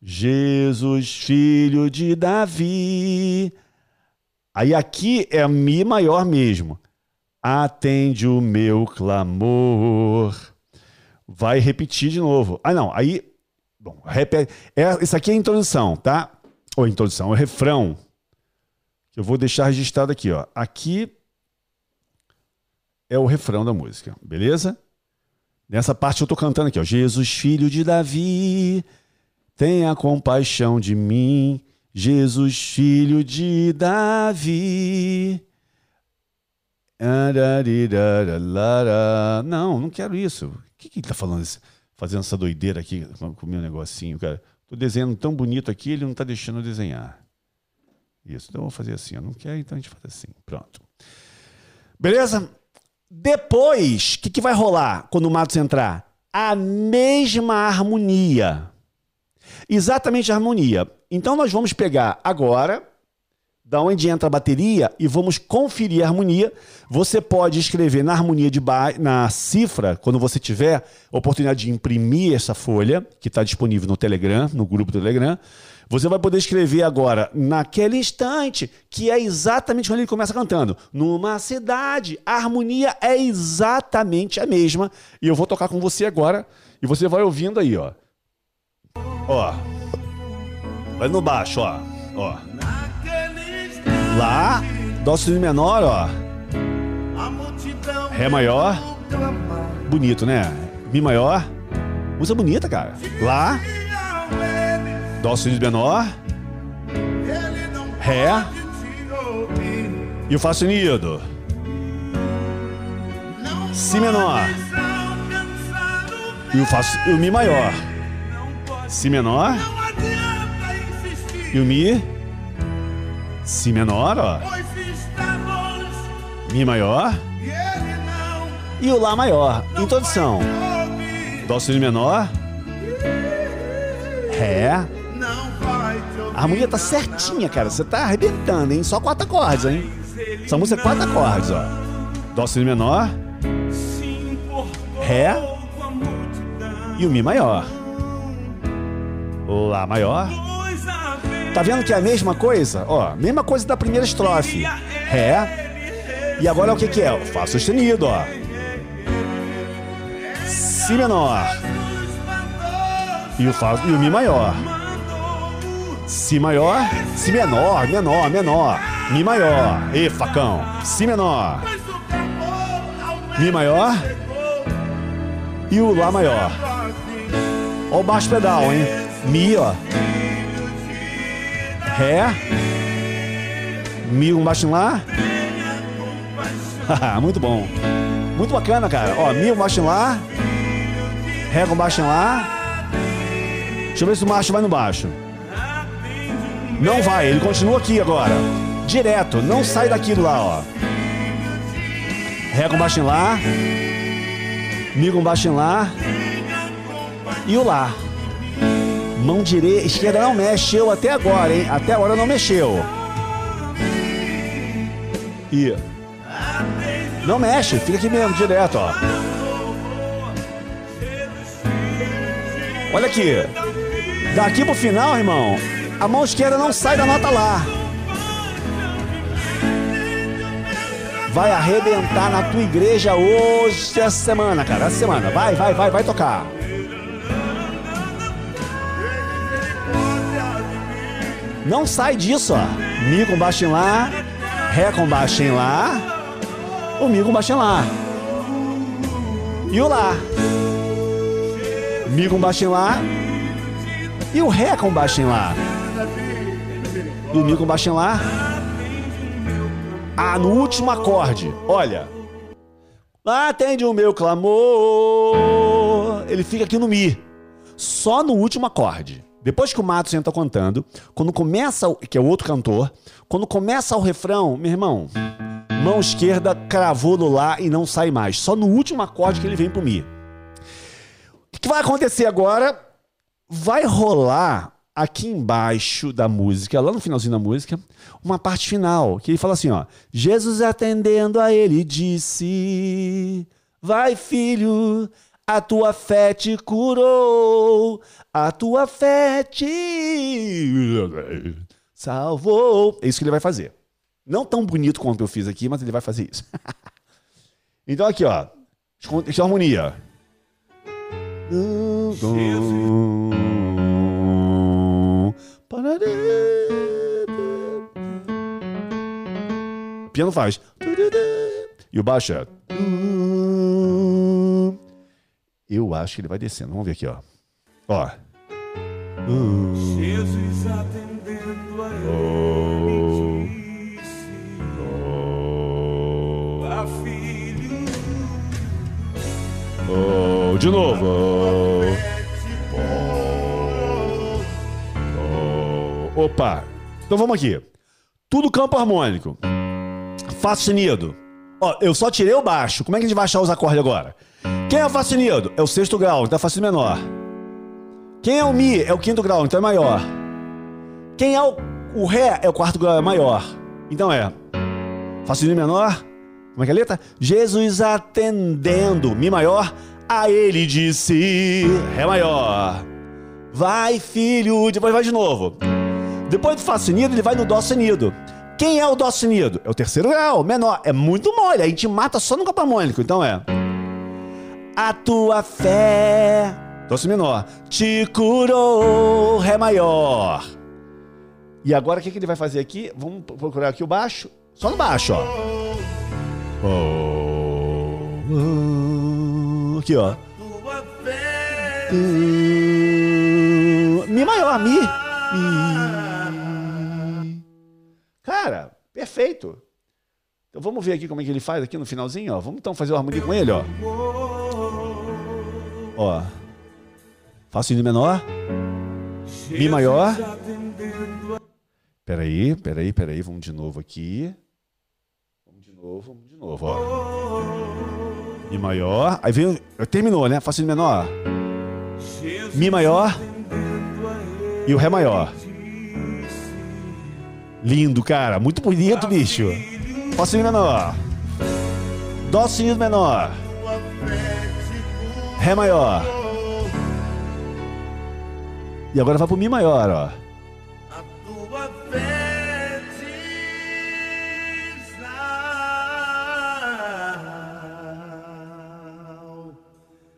[SPEAKER 1] Jesus, filho de Davi. Aí aqui é Mi maior mesmo. Atende o meu clamor. Vai repetir de novo. Ah, não. Aí. Bom, repete. É, isso aqui é a introdução, tá? Ou introdução, é o refrão. Que eu vou deixar registrado aqui, ó. Aqui é o refrão da música, beleza? Nessa parte eu tô cantando aqui, ó. Jesus, filho de Davi, tenha compaixão de mim. Jesus, filho de Davi. Não, não quero isso. O que, que ele tá falando? Fazendo essa doideira aqui com o meu negocinho, cara. Tô desenhando tão bonito aqui, ele não tá deixando eu desenhar. Isso, então eu vou fazer assim. Eu não quero, então a gente faz assim. Pronto. Beleza? Depois, o que, que vai rolar quando o Matos entrar? A mesma harmonia. Exatamente a harmonia. Então nós vamos pegar agora, da onde entra a bateria, e vamos conferir a harmonia. Você pode escrever na harmonia de ba... na cifra, quando você tiver oportunidade de imprimir essa folha, que está disponível no Telegram, no grupo do Telegram. Você vai poder escrever agora, naquele instante, que é exatamente quando ele começa cantando. Numa cidade, a harmonia é exatamente a mesma. E eu vou tocar com você agora, e você vai ouvindo aí, ó. Ó. Vai no baixo, ó. Ó. Lá, Dó sustenido menor, ó. Ré maior. Bonito, né? Mi maior. Música bonita, cara. Lá, Dó sustenido menor. Ré. E o Fá sustenido. Si menor. E o, Fá, e o Mi maior. Si menor. E o Mi. Si menor, ó. Mi maior.
[SPEAKER 2] e
[SPEAKER 1] o Lá maior.
[SPEAKER 2] não
[SPEAKER 1] Introdução. Dó sustenido menor. Ré. A harmonia tá certinha, cara. Você tá arrebentando, hein? Só quatro acordes, hein? Essa música é quatro acordes, ó. Dó sustenido menor. Ré. E o Mi maior. Lá maior. Tá vendo que é a mesma coisa? Ó, mesma coisa da primeira estrofe. Ré. E agora o que que é? Fá sustenido, ó. Si menor. E o, Fá, e o Mi maior. Si maior. Si menor, menor, menor. Mi maior. E facão. Si menor. Mi maior. E o Lá maior. Ó o baixo pedal, hein? Mi, ó. Ré. Mi com baixo em Lá. Muito bom. Muito bacana, cara. Ó, Mi com baixo em Lá. Ré com baixo em Lá. Deixa eu ver se o macho vai no baixo. Não vai, ele continua aqui agora. Direto, não sai daquilo lá, ó. Ré com baixo em Lá. Mi com baixo em Lá. E o Lá. Mão direita, esquerda não mexeu até agora, hein? Até agora não mexeu. E. Não mexe, fica aqui mesmo, direto, ó. Olha aqui. Daqui pro final, irmão, a mão esquerda não sai da nota lá. Vai arrebentar na tua igreja hoje, essa semana, cara. Essa semana. Vai, vai, vai, vai tocar. Não sai disso, ó. Mi com baixo em Lá, Ré com baixo em Lá, o Mi com baixo em Lá. E o Lá. Mi com baixo em Lá e o Ré com baixo em Lá. E o Mi com baixo em Lá. Ah, no último acorde, olha. Atende o meu clamor. Ele fica aqui no Mi. Só no último acorde. Depois que o Matos entra cantando, quando começa, o- que é o outro cantor, quando começa o refrão, meu irmão, mão esquerda cravou no Lá e não sai mais. Só no último acorde que ele vem pro Mi. O que vai acontecer agora? Vai rolar aqui embaixo da música, lá no finalzinho da música, uma parte final, que ele fala assim, ó: Jesus atendendo a ele disse: Vai, filho, a tua fé te curou, a tua fé te salvou. É isso que ele vai fazer. Não tão bonito quanto eu fiz aqui, mas ele vai fazer isso. então aqui, ó. Deixa a harmonia. O piano faz. E o baixo é. Eu acho que ele vai descendo. Vamos ver aqui, ó. Ó.
[SPEAKER 2] Jesus atendendo a disse: filho,
[SPEAKER 1] Oh, de novo. Oh, Opa. Então vamos aqui. Tudo campo harmônico. Fá sustenido. Ó, eu só tirei o baixo. Como é que a gente vai achar os acordes agora? Quem é o Fá sustenido? É o sexto grau, então é sustenido menor. Quem é o Mi? É o quinto grau, então é maior. Quem é o, o Ré? É o quarto grau, é maior. Então é sustenido menor. Como é que é a letra? Jesus atendendo. Mi maior. A ele disse. Ré maior. Vai, filho. Depois vai de novo. Depois do Fá sustenido, ele vai no Dó sustenido. Quem é o Dó sustenido? É o terceiro grau, menor. É muito mole. A gente mata só no campo harmônico. Então é. A tua fé. Sustenido menor. Te curou. Ré maior. E agora o que, que ele vai fazer aqui? Vamos procurar aqui o baixo. Só no baixo, ó. Oh, oh, aqui, ó. Mi maior, mi. Mi. Cara, perfeito. Então vamos ver aqui como é que ele faz aqui no finalzinho, ó. Vamos então fazer o harmonia com ele, ó. Ó. Fá sustenido menor. Mi maior. Peraí, peraí, peraí. Vamos de novo aqui. Vamos de novo, vamos de novo, ó. Mi maior. Aí vem. o- Terminou, né? Fá sustenido menor. Mi maior. E o Ré maior. Lindo, cara. Muito bonito, bicho. Fá sustenido menor. Dó sustenido menor. Ré maior. E agora vai pro Mi maior, ó.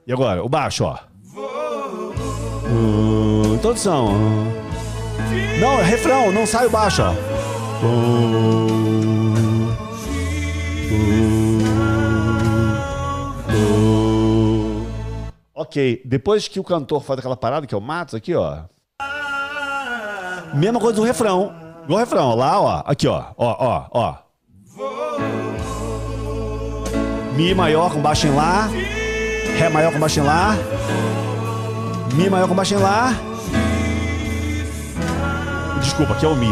[SPEAKER 1] E agora, o baixo, ó. Uh, introdução. Não, é refrão, não sai o baixo, ó. Uh, uh. Ok, depois que o cantor faz aquela parada, que é o Matos aqui, ó. Mesma coisa do refrão. Igual o refrão, lá, ó. Aqui, ó. Ó, ó, ó. Mi maior com baixo em Lá. Ré maior com baixo em Lá. Mi maior com baixo em Lá. Desculpa, aqui é o Mi.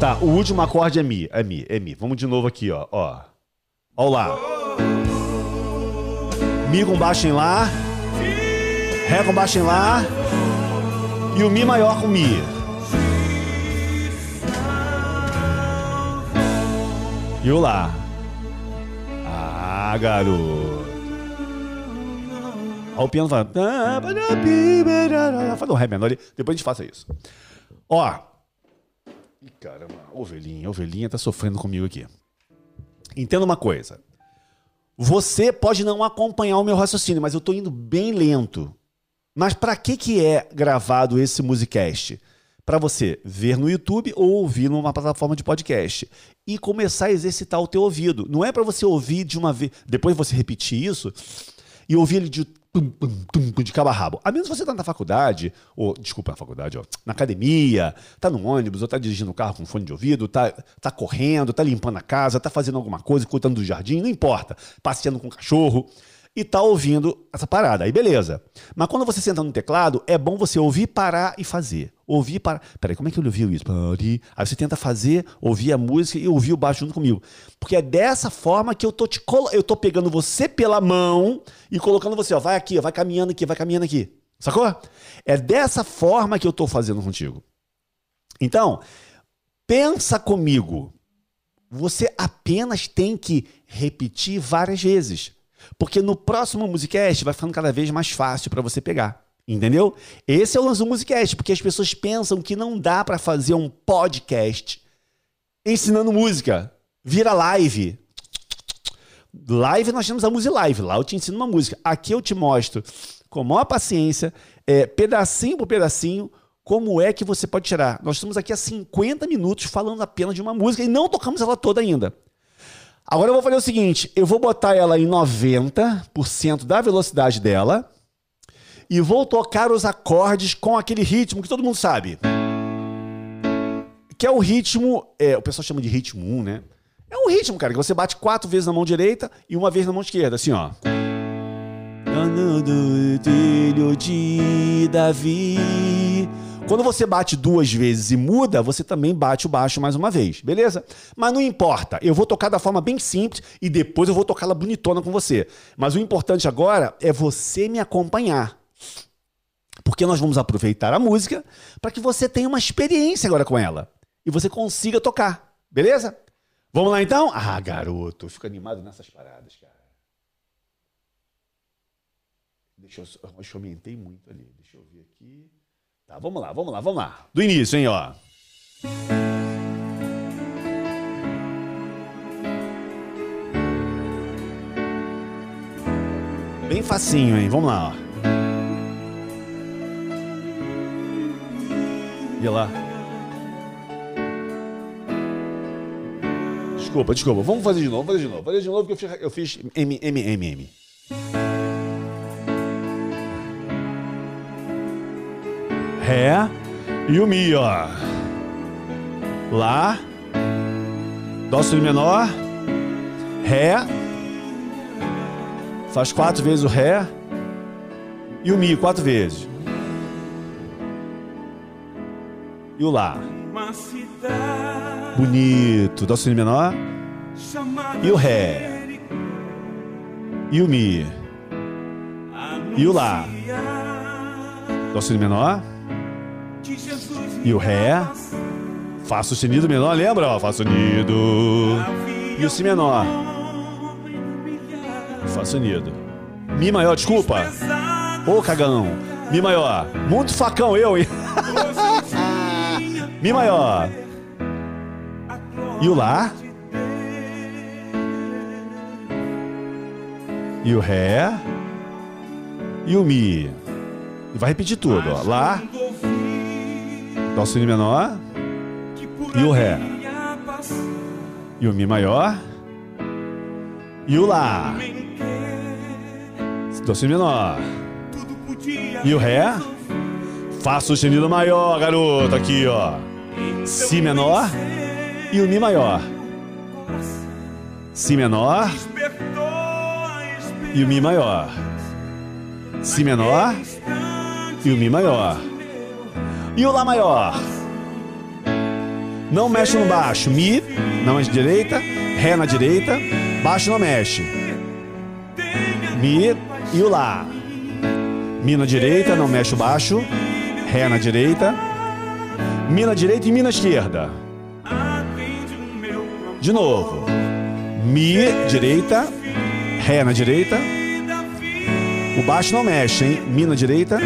[SPEAKER 1] Tá, o último acorde é Mi. É Mi, é Mi. Vamos de novo aqui, ó. Ó, ó Lá. Mi com baixo em Lá. Ré com baixo em Lá. E o Mi maior com Mi. E o Lá. Ah, garoto. Aí o piano fala. Faz um ré menor ali. Depois a gente faça isso. Ó. Ih, caramba. Ovelhinha, ovelhinha tá sofrendo comigo aqui. Entenda uma coisa. Você pode não acompanhar o meu raciocínio, mas eu tô indo bem lento. Mas para que que é gravado esse musicast? Para você ver no YouTube ou ouvir numa plataforma de podcast e começar a exercitar o teu ouvido. Não é para você ouvir de uma vez, depois você repetir isso e ouvir ele de pum, pum, pum, pum, de cabo a rabo. A menos você tá na faculdade, ou, desculpa, na faculdade, ó, na academia, tá no ônibus, ou tá dirigindo o carro com fone de ouvido, tá, tá correndo, tá limpando a casa, tá fazendo alguma coisa, cuidando do jardim, não importa, passeando com o cachorro e tá ouvindo essa parada. Aí beleza. Mas quando você senta no teclado, é bom você ouvir, parar e fazer. Ouvir, parar. Peraí, como é que ele ouviu isso? Aí você tenta fazer, ouvir a música e ouvir o baixo junto comigo. Porque é dessa forma que eu tô te colo... eu tô pegando você pela mão e colocando você, ó, vai aqui, ó, vai caminhando aqui, vai caminhando aqui. Sacou? É dessa forma que eu tô fazendo contigo. Então, pensa comigo. Você apenas tem que repetir várias vezes. Porque no próximo Musicast vai ficando cada vez mais fácil para você pegar. Entendeu? Esse é o lance do Musicast, porque as pessoas pensam que não dá para fazer um podcast ensinando música. Vira live. Live nós temos a Music Live. Lá eu te ensino uma música. Aqui eu te mostro com maior paciência, é, pedacinho por pedacinho, como é que você pode tirar. Nós estamos aqui há 50 minutos falando apenas de uma música e não tocamos ela toda ainda. Agora eu vou fazer o seguinte: eu vou botar ela em 90% da velocidade dela e vou tocar os acordes com aquele ritmo que todo mundo sabe. Que é o ritmo, é, o pessoal chama de ritmo 1, né? É um ritmo, cara, que você bate quatro vezes na mão direita e uma vez na mão esquerda, assim, ó. Quando você bate duas vezes e muda, você também bate o baixo mais uma vez, beleza? Mas não importa, eu vou tocar da forma bem simples e depois eu vou tocá-la bonitona com você. Mas o importante agora é você me acompanhar. Porque nós vamos aproveitar a música para que você tenha uma experiência agora com ela e você consiga tocar, beleza? Vamos lá então? Ah, garoto, eu fico animado nessas paradas, cara. Deixa eu, eu aumentei muito ali. Deixa eu ver aqui. Tá, vamos lá, vamos lá, vamos lá. Do início, hein, ó. Bem facinho, hein? Vamos lá, ó. E lá. Desculpa, desculpa. Vamos fazer de novo, fazer de novo. Fazer de novo porque eu fiz, M, M, M, M. Ré e o Mi, ó. Lá. Dó sol menor. Ré. Faz quatro vezes o Ré. E o Mi quatro vezes. E o Lá. Bonito. Dó sol menor. E o Ré. E o Mi. E o Lá. Dó sol menor. E o Ré. Fá sustenido menor, lembra? Ó, Fá sustenido. E o Si menor. Fá sustenido. Mi maior, desculpa. Ô, cagão. Mi maior. Muito facão eu, hein? Mi maior. E o Lá. E o Ré. E o Mi. E vai repetir tudo, ó. Lá. Dó sustenido menor. E o Ré. E o Mi maior. E o Lá. Dó sustenido menor. E o Ré. Fá sustenido maior, garoto. Aqui, ó. Si menor. E o Mi maior. Si menor. E o Mi maior. Si menor. E o Mi maior. E o Lá maior. Não mexe no baixo. Mi na direita. Ré na direita. Baixo não mexe. Mi e o Lá. Mi na direita, não mexe o baixo. Ré na direita. Mi na direita e Mi na esquerda. De novo. Mi direita. Ré na direita. O baixo não mexe, hein? Mi na direita.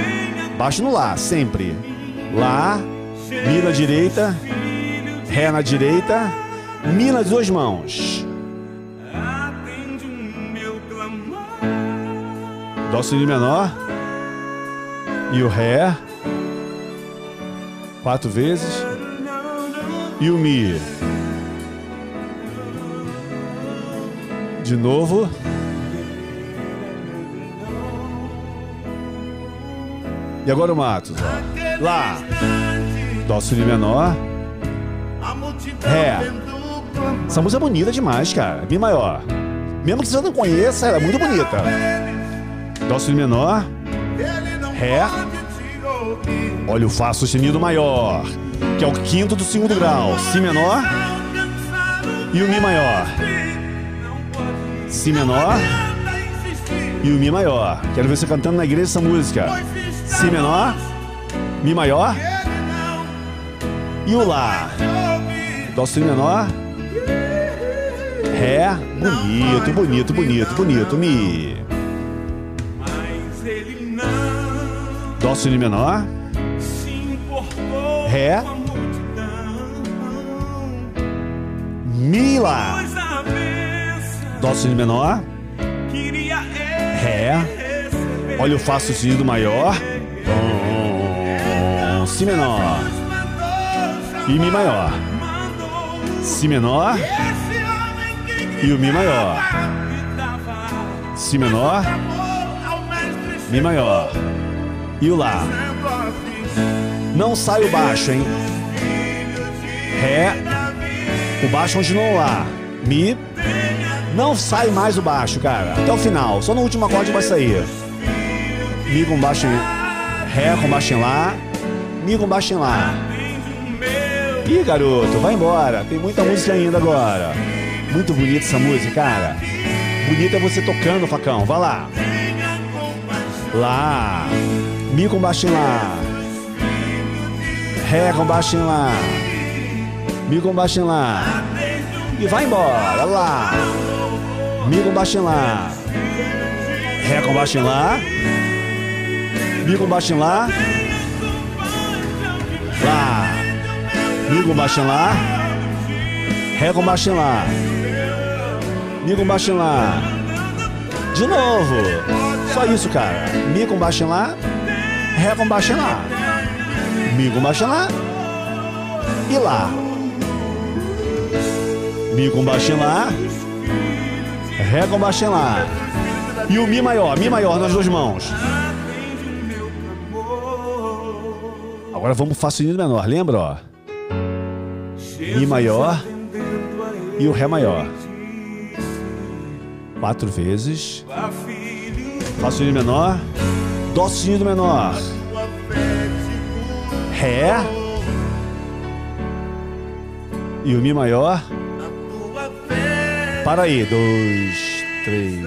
[SPEAKER 1] Baixo no Lá, sempre. Lá. Mi na direita. Ré na direita. Mi nas duas mãos. Dó sustenido menor. E o Ré. Quatro vezes. E o Mi. De novo. E agora o Matos. Lá. Dó sustenido menor. Ré. Essa música é bonita demais, cara. Mi maior. Mesmo que você não conheça, ela é muito bonita. Dó sustenido menor. Ré. Olha o Fá sustenido maior, que é o quinto do segundo grau. Si menor e o Mi maior. Si menor e o Mi maior. Quero ver você cantando na igreja essa música. Si menor, Mi maior e o Lá. Dó Si menor, Ré. Bonito, bonito, bonito, bonito. Mi. Dó Si menor, Ré. Mi Lá. Dó Si menor, Ré. Olha o Fá sustenido maior. Si menor e Mi maior. Si menor e o Mi maior. Si menor, Mi maior. E o Lá. Não sai o baixo, hein? Ré. O baixo continua lá. Mi. Não sai mais o baixo, cara. Até o final. Só no último acorde vai sair. Mi com baixo em Ré com baixo em Lá. Mi com baixo em Lá. Ih, garoto, vai embora. Tem muita música ainda agora. Muito bonita essa música, cara. Bonita é você tocando, facão. Vai lá. Lá. Mi com baixo em Lá. Ré com baixo em Lá. Mi com baixo em Lá. E vai embora. Lá. Mi com baixo em Lá. Ré com baixo em Lá. Mi com baixo em Lá. Lá. Mi com baixo em Lá. Ré com baixo em Lá. Mi com baixo em Lá. De novo. Só isso, cara. Mi com baixo em Lá. Ré com baixo em Lá. Mi com baixo em Lá. E Lá. Mi com baixo em Lá. Ré com baixo em Lá. E o Mi maior, Mi maior nas duas mãos. Agora vamos Fá sustenido menor, lembra, ó? Mi maior e o Ré maior. Quatro vezes. Fá sustenido menor. Dó sustenido menor. Ré. E o Mi maior. Para aí. Dois, três,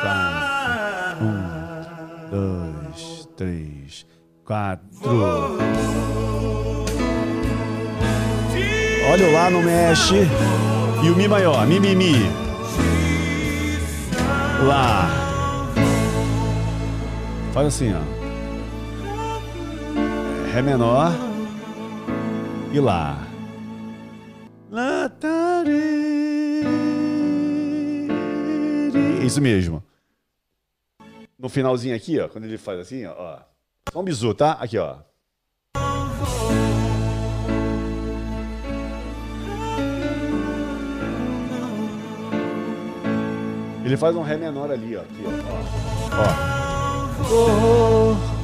[SPEAKER 1] quatro. Um, dois, três, quatro. Olha o Lá, não mexe. E o Mi maior. Mi, Mi, Mi. Lá. Faz assim, ó. Ré menor. E Lá. Isso mesmo. No finalzinho aqui, ó, quando ele faz assim, ó, ó. Só um bizu, tá? Aqui, ó. Ele faz um Ré menor ali, ó. Aqui, ó. ó. ó.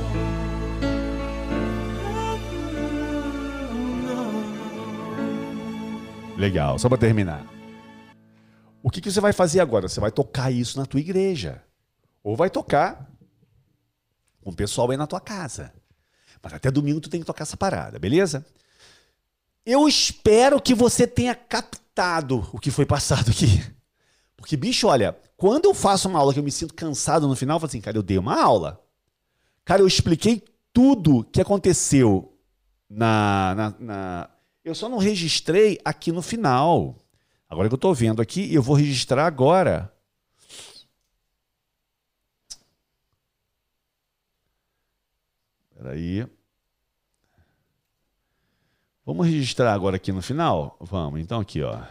[SPEAKER 1] Legal, só para terminar. O que, que você vai fazer agora? Você vai tocar isso na tua igreja. Ou vai tocar com o pessoal aí na tua casa. Mas até domingo tu tem que tocar essa parada, beleza? Eu espero que você tenha captado o que foi passado aqui. Porque, bicho, olha, quando eu faço uma aula que eu me sinto cansado no final, eu falo assim, cara, eu dei uma aula. Cara, eu expliquei tudo que aconteceu na, na, na... Eu só não registrei aqui no final. Agora que eu tô vendo aqui, eu vou registrar agora. Peraí. Vamos registrar agora aqui no final? Vamos, então aqui, ó.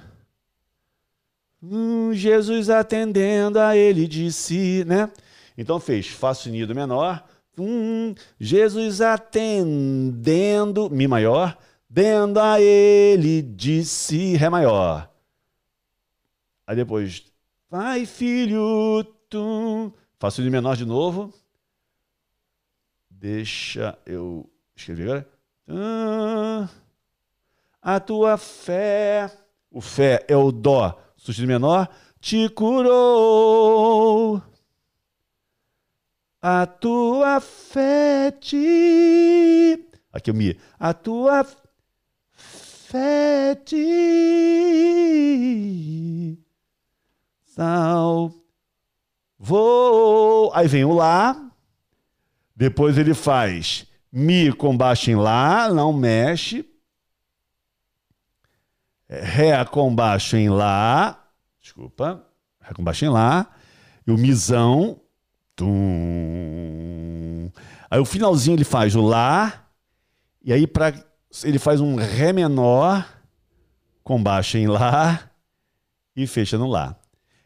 [SPEAKER 1] Hum, Jesus atendendo a ele disse, né? Então fez Fá sustenido menor. Hum, Jesus atendendo, Mi maior. Dendo a ele disse, Ré maior. Aí depois, vai filho, tu. Fá sustenido menor de novo. Deixa eu escrever agora. Ah, a tua fé. O fé é o dó sustenido menor. Te curou. A tua fé te. Aqui o mi. A tua fé te. Salvou. Aí vem o lá. Depois ele faz Mi com baixo em Lá, não mexe. Ré com baixo em Lá. Desculpa. Ré com baixo em Lá. E o Mizão. Tum. Aí o finalzinho ele faz o Lá. E aí pra, ele faz um Ré menor com baixo em Lá. E fecha no Lá.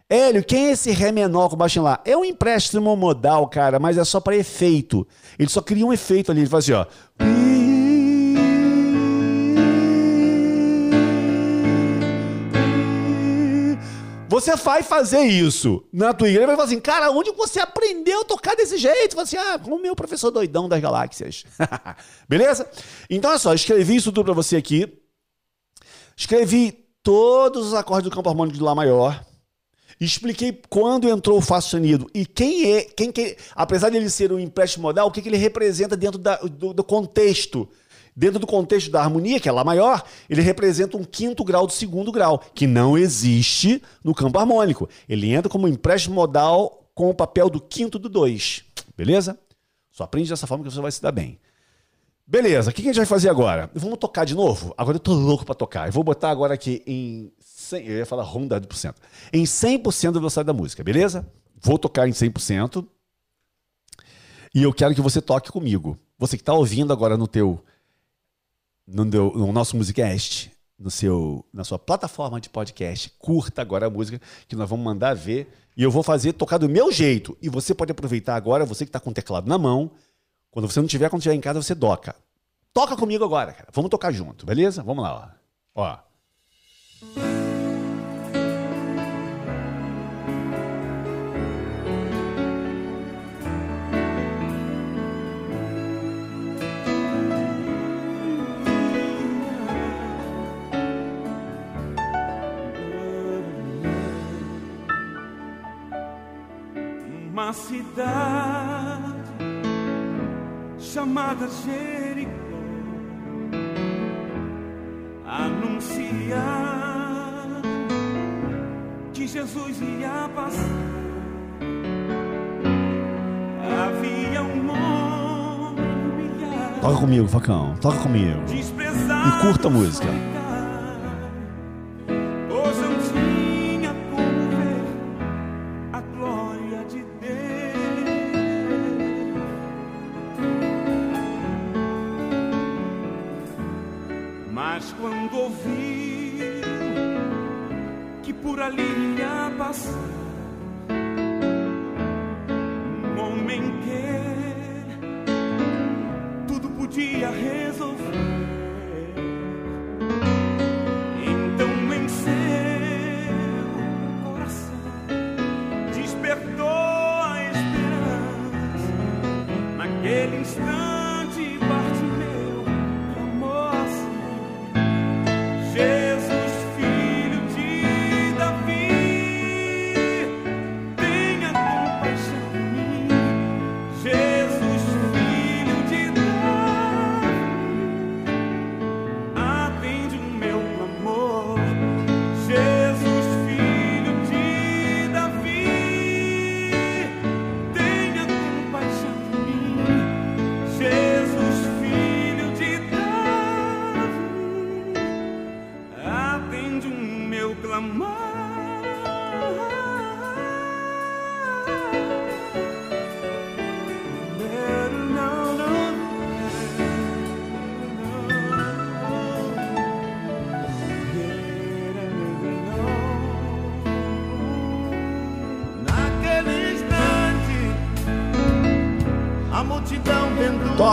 [SPEAKER 1] Hélio, quem é esse Ré menor com baixo em Lá? É um empréstimo modal, cara, mas é só para efeito. Ele só cria um efeito ali. Ele faz assim, ó. Você vai fazer isso na tua igreja vai falar assim, cara, onde você aprendeu a tocar desse jeito? Você assim, ah, com o meu professor doidão das galáxias. Beleza? Então, olha só, escrevi isso tudo para você aqui. Escrevi todos os acordes do campo harmônico de Lá maior. Expliquei quando entrou o Fá sustenido e quem é, quem que, apesar de ele ser um empréstimo modal, o que, que ele representa dentro da, do, do contexto. Dentro do contexto da harmonia, que é Lá maior, ele representa um quinto grau do segundo grau, que não existe no campo harmônico. Ele entra como empréstimo modal com o papel do quinto do dois. Beleza? Só aprende dessa forma que você vai se dar bem. Beleza, o que a gente vai fazer agora? Vamos tocar de novo? Agora eu tô louco para tocar. Eu vou botar agora aqui em 100, eu ia falar rondado por cento. Em 100% da velocidade da música, beleza? Vou tocar em 100%. E eu quero que você toque comigo. Você que está ouvindo agora no teu no, teu, no nosso Musicast, no seu, na sua plataforma de podcast, curta agora a música que nós vamos mandar ver. E eu vou fazer tocar do meu jeito. E você pode aproveitar agora, você que está com o teclado na mão. Quando você não tiver, quando estiver em casa, você toca. Toca comigo agora, cara. Vamos tocar junto, beleza? Vamos lá, ó. Ó.
[SPEAKER 2] Uma cidade chamada Jericó anunciar que Jesus ia passar. Havia um homem
[SPEAKER 1] Toca comigo, Facão. Toca comigo. E curta a música.
[SPEAKER 2] Ia passar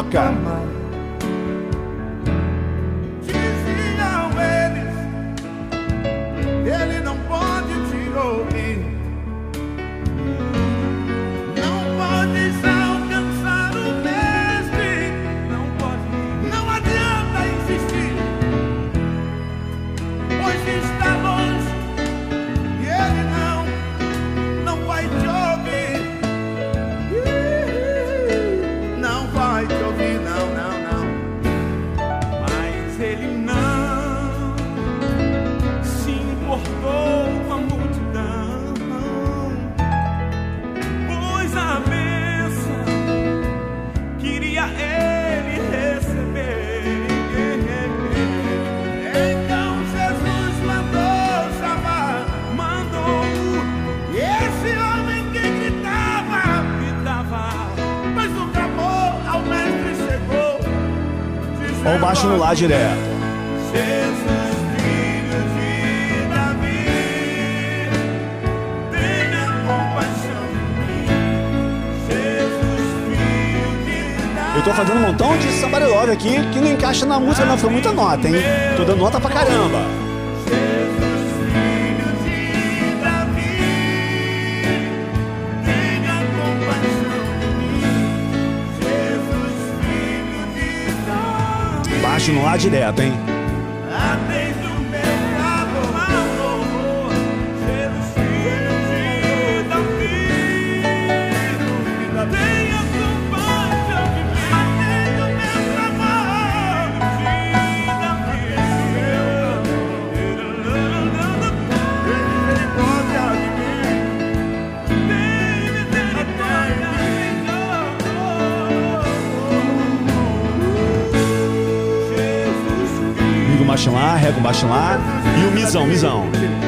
[SPEAKER 2] vendo
[SPEAKER 1] Toca. Baixo no lá direto. Eu tô fazendo um montão de Somebody Love aqui que não encaixa na música, não. Foi muita nota, hein? Tô dando nota pra caramba.
[SPEAKER 2] Davi.
[SPEAKER 1] Baixo no lá direto, hein? Baixo lá, o baixo lá. E o misão, misão.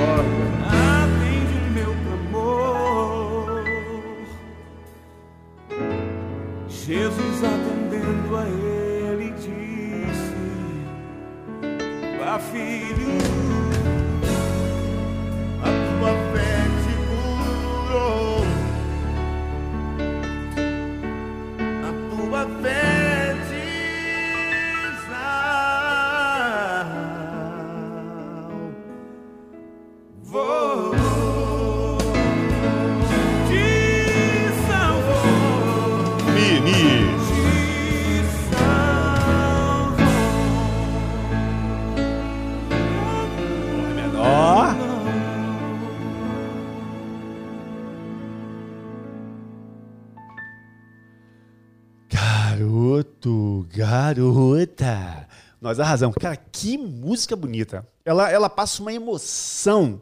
[SPEAKER 1] Nós arrasamos. Cara, que música bonita. Ela, ela passa uma emoção.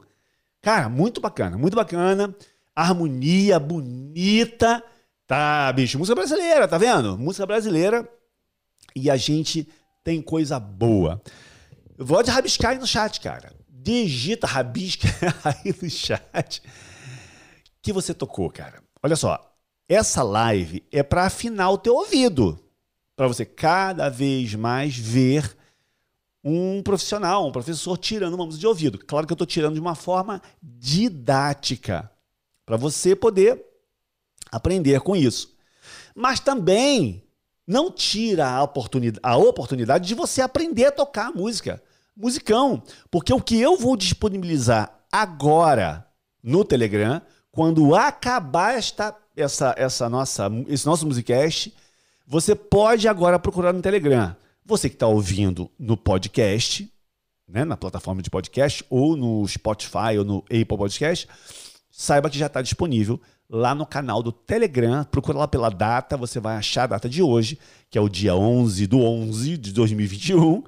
[SPEAKER 1] Cara, muito bacana, muito bacana. Harmonia bonita. Tá, bicho, música brasileira, tá vendo? Música brasileira. E a gente tem coisa boa. Pode rabiscar aí no chat, cara. Digita, rabisca aí no chat que você tocou, cara. Olha só, essa live é para afinar o teu ouvido, para você cada vez mais ver um profissional, um professor tirando uma música de ouvido. Claro que eu estou tirando de uma forma didática, para você poder aprender com isso. Mas também não tira a oportunidade, a oportunidade de você aprender a tocar música, musicão, porque o que eu vou disponibilizar agora no Telegram, quando acabar esta, essa, essa nossa, esse nosso musicast, você pode agora procurar no Telegram. Você que está ouvindo no podcast, né, na plataforma de podcast, ou no Spotify ou no Apple Podcast, saiba que já está disponível lá no canal do Telegram. Procura lá pela data, você vai achar a data de hoje, que é o dia 11 do 11 de 2021.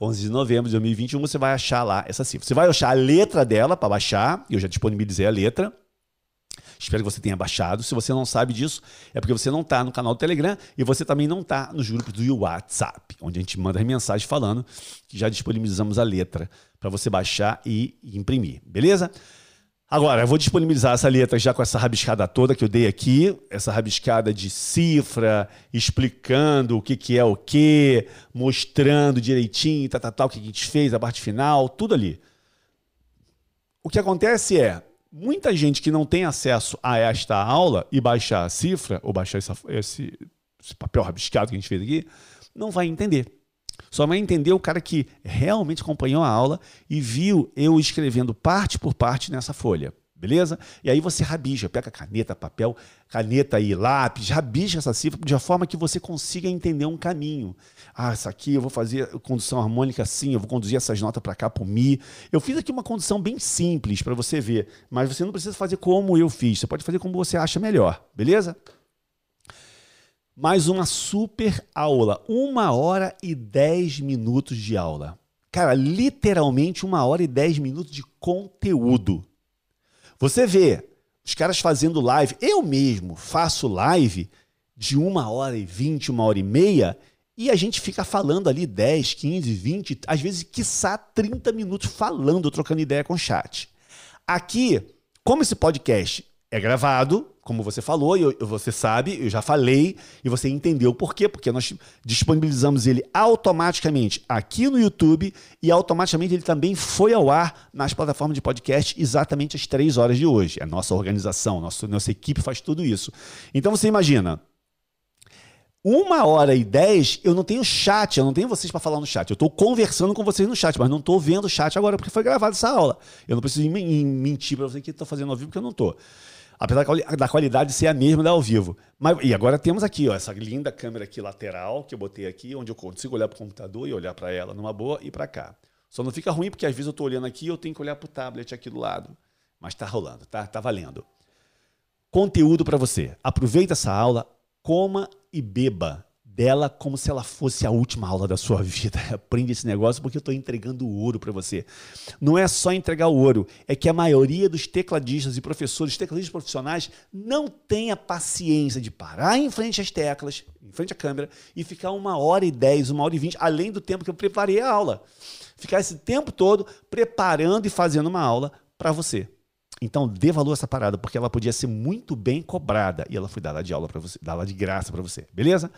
[SPEAKER 1] 11 de novembro de 2021, você vai achar lá essa cifra. Você vai achar a letra dela para baixar, eu já disponibilizei a letra. Espero que você tenha baixado. Se você não sabe disso, é porque você não está no canal do Telegram e você também não está nos grupos do WhatsApp, onde a gente manda as mensagens falando que já disponibilizamos a letra para você baixar e imprimir, beleza? Agora, eu vou disponibilizar essa letra já com essa rabiscada toda que eu dei aqui, essa rabiscada de cifra, explicando o que, que é o que, mostrando direitinho, tá, tá, tá, o que a gente fez, a parte final, tudo ali. O que acontece é, muita gente que não tem acesso a esta aula e baixar a cifra, ou baixar essa- esse, esse papel rabiscado que a gente fez aqui, não vai entender. Só vai entender o cara que realmente acompanhou a aula e viu eu escrevendo parte por parte nessa folha. Beleza? E aí você rabisca, pega caneta, papel, caneta e lápis, rabisca essa cifra de forma que você consiga entender um caminho. Ah, isso aqui eu vou fazer condução harmônica assim, eu vou conduzir essas notas para cá pro Mi. Eu fiz aqui uma condução bem simples para você ver, mas você não precisa fazer como eu fiz, você pode fazer como você acha melhor, beleza? Mais uma super aula. Uma hora e dez minutos de aula. Cara, literalmente uma hora e dez minutos de conteúdo. Você vê os caras fazendo live. Eu mesmo faço live de uma hora e vinte, uma hora e meia, e a gente fica falando ali 10, 15, 20, às vezes, quiçá 30 minutos falando, trocando ideia com o chat. Aqui, como esse podcast é gravado, como você falou, e você sabe, eu já falei, e você entendeu por quê? Porque nós disponibilizamos ele automaticamente aqui no YouTube e automaticamente ele também foi ao ar nas plataformas de podcast exatamente às três horas de hoje. A nossa organização, nossa, nossa equipe faz tudo isso. Então você imagina, uma hora e dez, eu não tenho chat, eu não tenho vocês para falar no chat. Eu estou conversando com vocês no chat, mas não estou vendo o chat agora porque foi gravada essa aula. Eu não preciso mentir para você que estou fazendo ao vivo, porque eu não estou. Apesar da qualidade ser a mesma da ao vivo. Mas, e agora temos aqui ó, essa linda câmera aqui lateral que eu botei aqui, onde eu consigo olhar para o computador e olhar para ela numa boa e para cá. Só não fica ruim porque às vezes eu estou olhando aqui e eu tenho que olhar para o tablet aqui do lado. Mas está rolando, tá, tá valendo conteúdo para você. Aproveita essa aula, coma e beba dela como se ela fosse a última aula da sua vida. Aprende esse negócio porque eu estou entregando ouro para você. Não é só entregar o ouro, é que a maioria dos tecladistas e professores, tecladistas profissionais, não tem a paciência de parar em frente às teclas, em frente à câmera, e ficar uma hora e dez, uma hora e vinte, além do tempo que eu preparei a aula. Ficar esse tempo todo preparando e fazendo uma aula para você. Então, dê valor a essa parada, porque ela podia ser muito bem cobrada e ela foi dada de aula para você, dada de graça para você, beleza?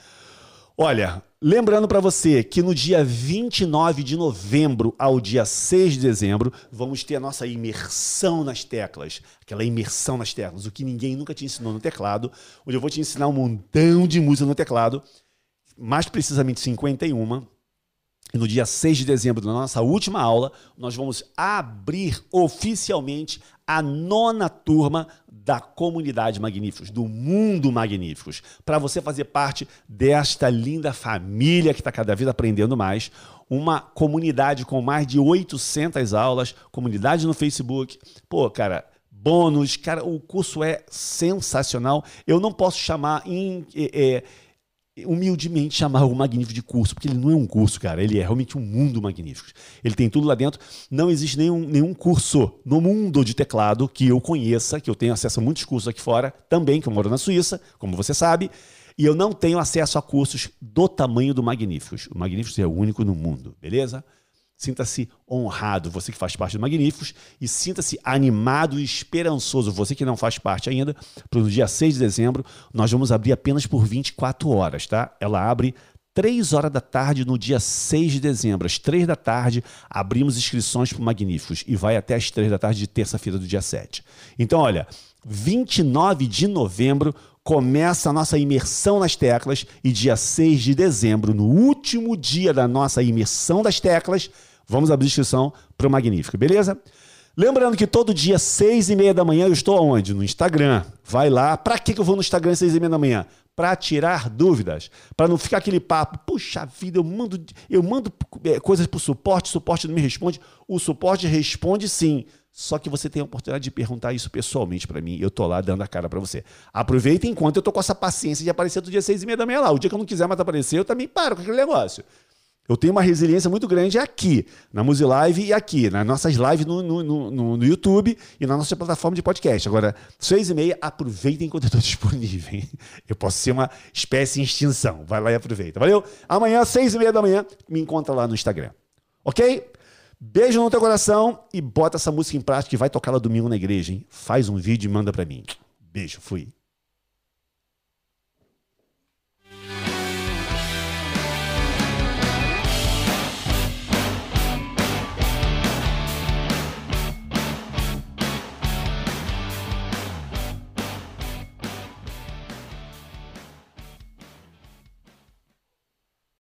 [SPEAKER 1] Olha, lembrando para você que no dia 29 de novembro ao dia 6 de dezembro, vamos ter a nossa imersão nas teclas. Aquela imersão nas teclas, o que ninguém nunca te ensinou no teclado, onde eu vou te ensinar um montão de música no teclado, mais precisamente 51. E no dia 6 de dezembro, na nossa última aula, nós vamos abrir oficialmente a nona turma da comunidade Magníficos, do mundo Magníficos, para você fazer parte desta linda família que está cada vez aprendendo mais. Uma comunidade com mais de 800 aulas, comunidade no Facebook. Pô, cara, bônus, cara, o curso é sensacional. Eu não posso chamar em. é, é, humildemente chamar o Magnífico de curso, porque ele não é um curso, cara, ele é realmente um mundo magnífico. Ele tem tudo lá dentro. Não existe nenhum, nenhum curso no mundo de teclado que eu conheça, que eu tenho acesso a muitos cursos aqui fora, também, que eu moro na Suíça, como você sabe, e eu não tenho acesso a cursos do tamanho do Magníficos. O Magníficos é o único no mundo, beleza? Sinta-se honrado, você que faz parte do Magníficos, e sinta-se animado e esperançoso, você que não faz parte ainda, para o dia 6 de dezembro, nós vamos abrir apenas por 24 horas, tá? Ela abre 3 horas da tarde no dia 6 de dezembro. Às 3 da tarde, abrimos inscrições para o Magníficos e vai até às 3 da tarde de terça-feira do dia 7. Então, olha, 29 de novembro começa a nossa imersão nas teclas e dia 6 de dezembro, no último dia da nossa imersão das teclas, vamos abrir inscrição para o Magnífico, beleza? Lembrando que todo dia, seis e meia da manhã, eu estou aonde? No Instagram. Vai lá. Para que eu vou no Instagram às seis e meia da manhã? Para tirar dúvidas. Para não ficar aquele papo, puxa vida, eu mando, eu mando é, coisas para o suporte, o suporte não me responde. O suporte responde sim. Só que você tem a oportunidade de perguntar isso pessoalmente para mim. Eu tô lá dando a cara para você. Aproveita enquanto eu tô com essa paciência de aparecer do dia seis e meia da manhã lá. O dia que eu não quiser mais aparecer, eu também paro com aquele negócio. Eu tenho uma resiliência muito grande aqui, na Musilive e aqui, nas nossas lives no, no, no, no YouTube e na nossa plataforma de podcast. Agora, seis e meia, aproveitem enquanto eu estou disponível. Eu posso ser uma espécie em extinção. Vai lá e aproveita. Valeu? Amanhã, seis e meia da manhã, me encontra lá no Instagram. Ok? Beijo no teu coração e bota essa música em prática e vai tocar lá domingo na igreja, hein? Faz um vídeo e manda para mim. Beijo, fui.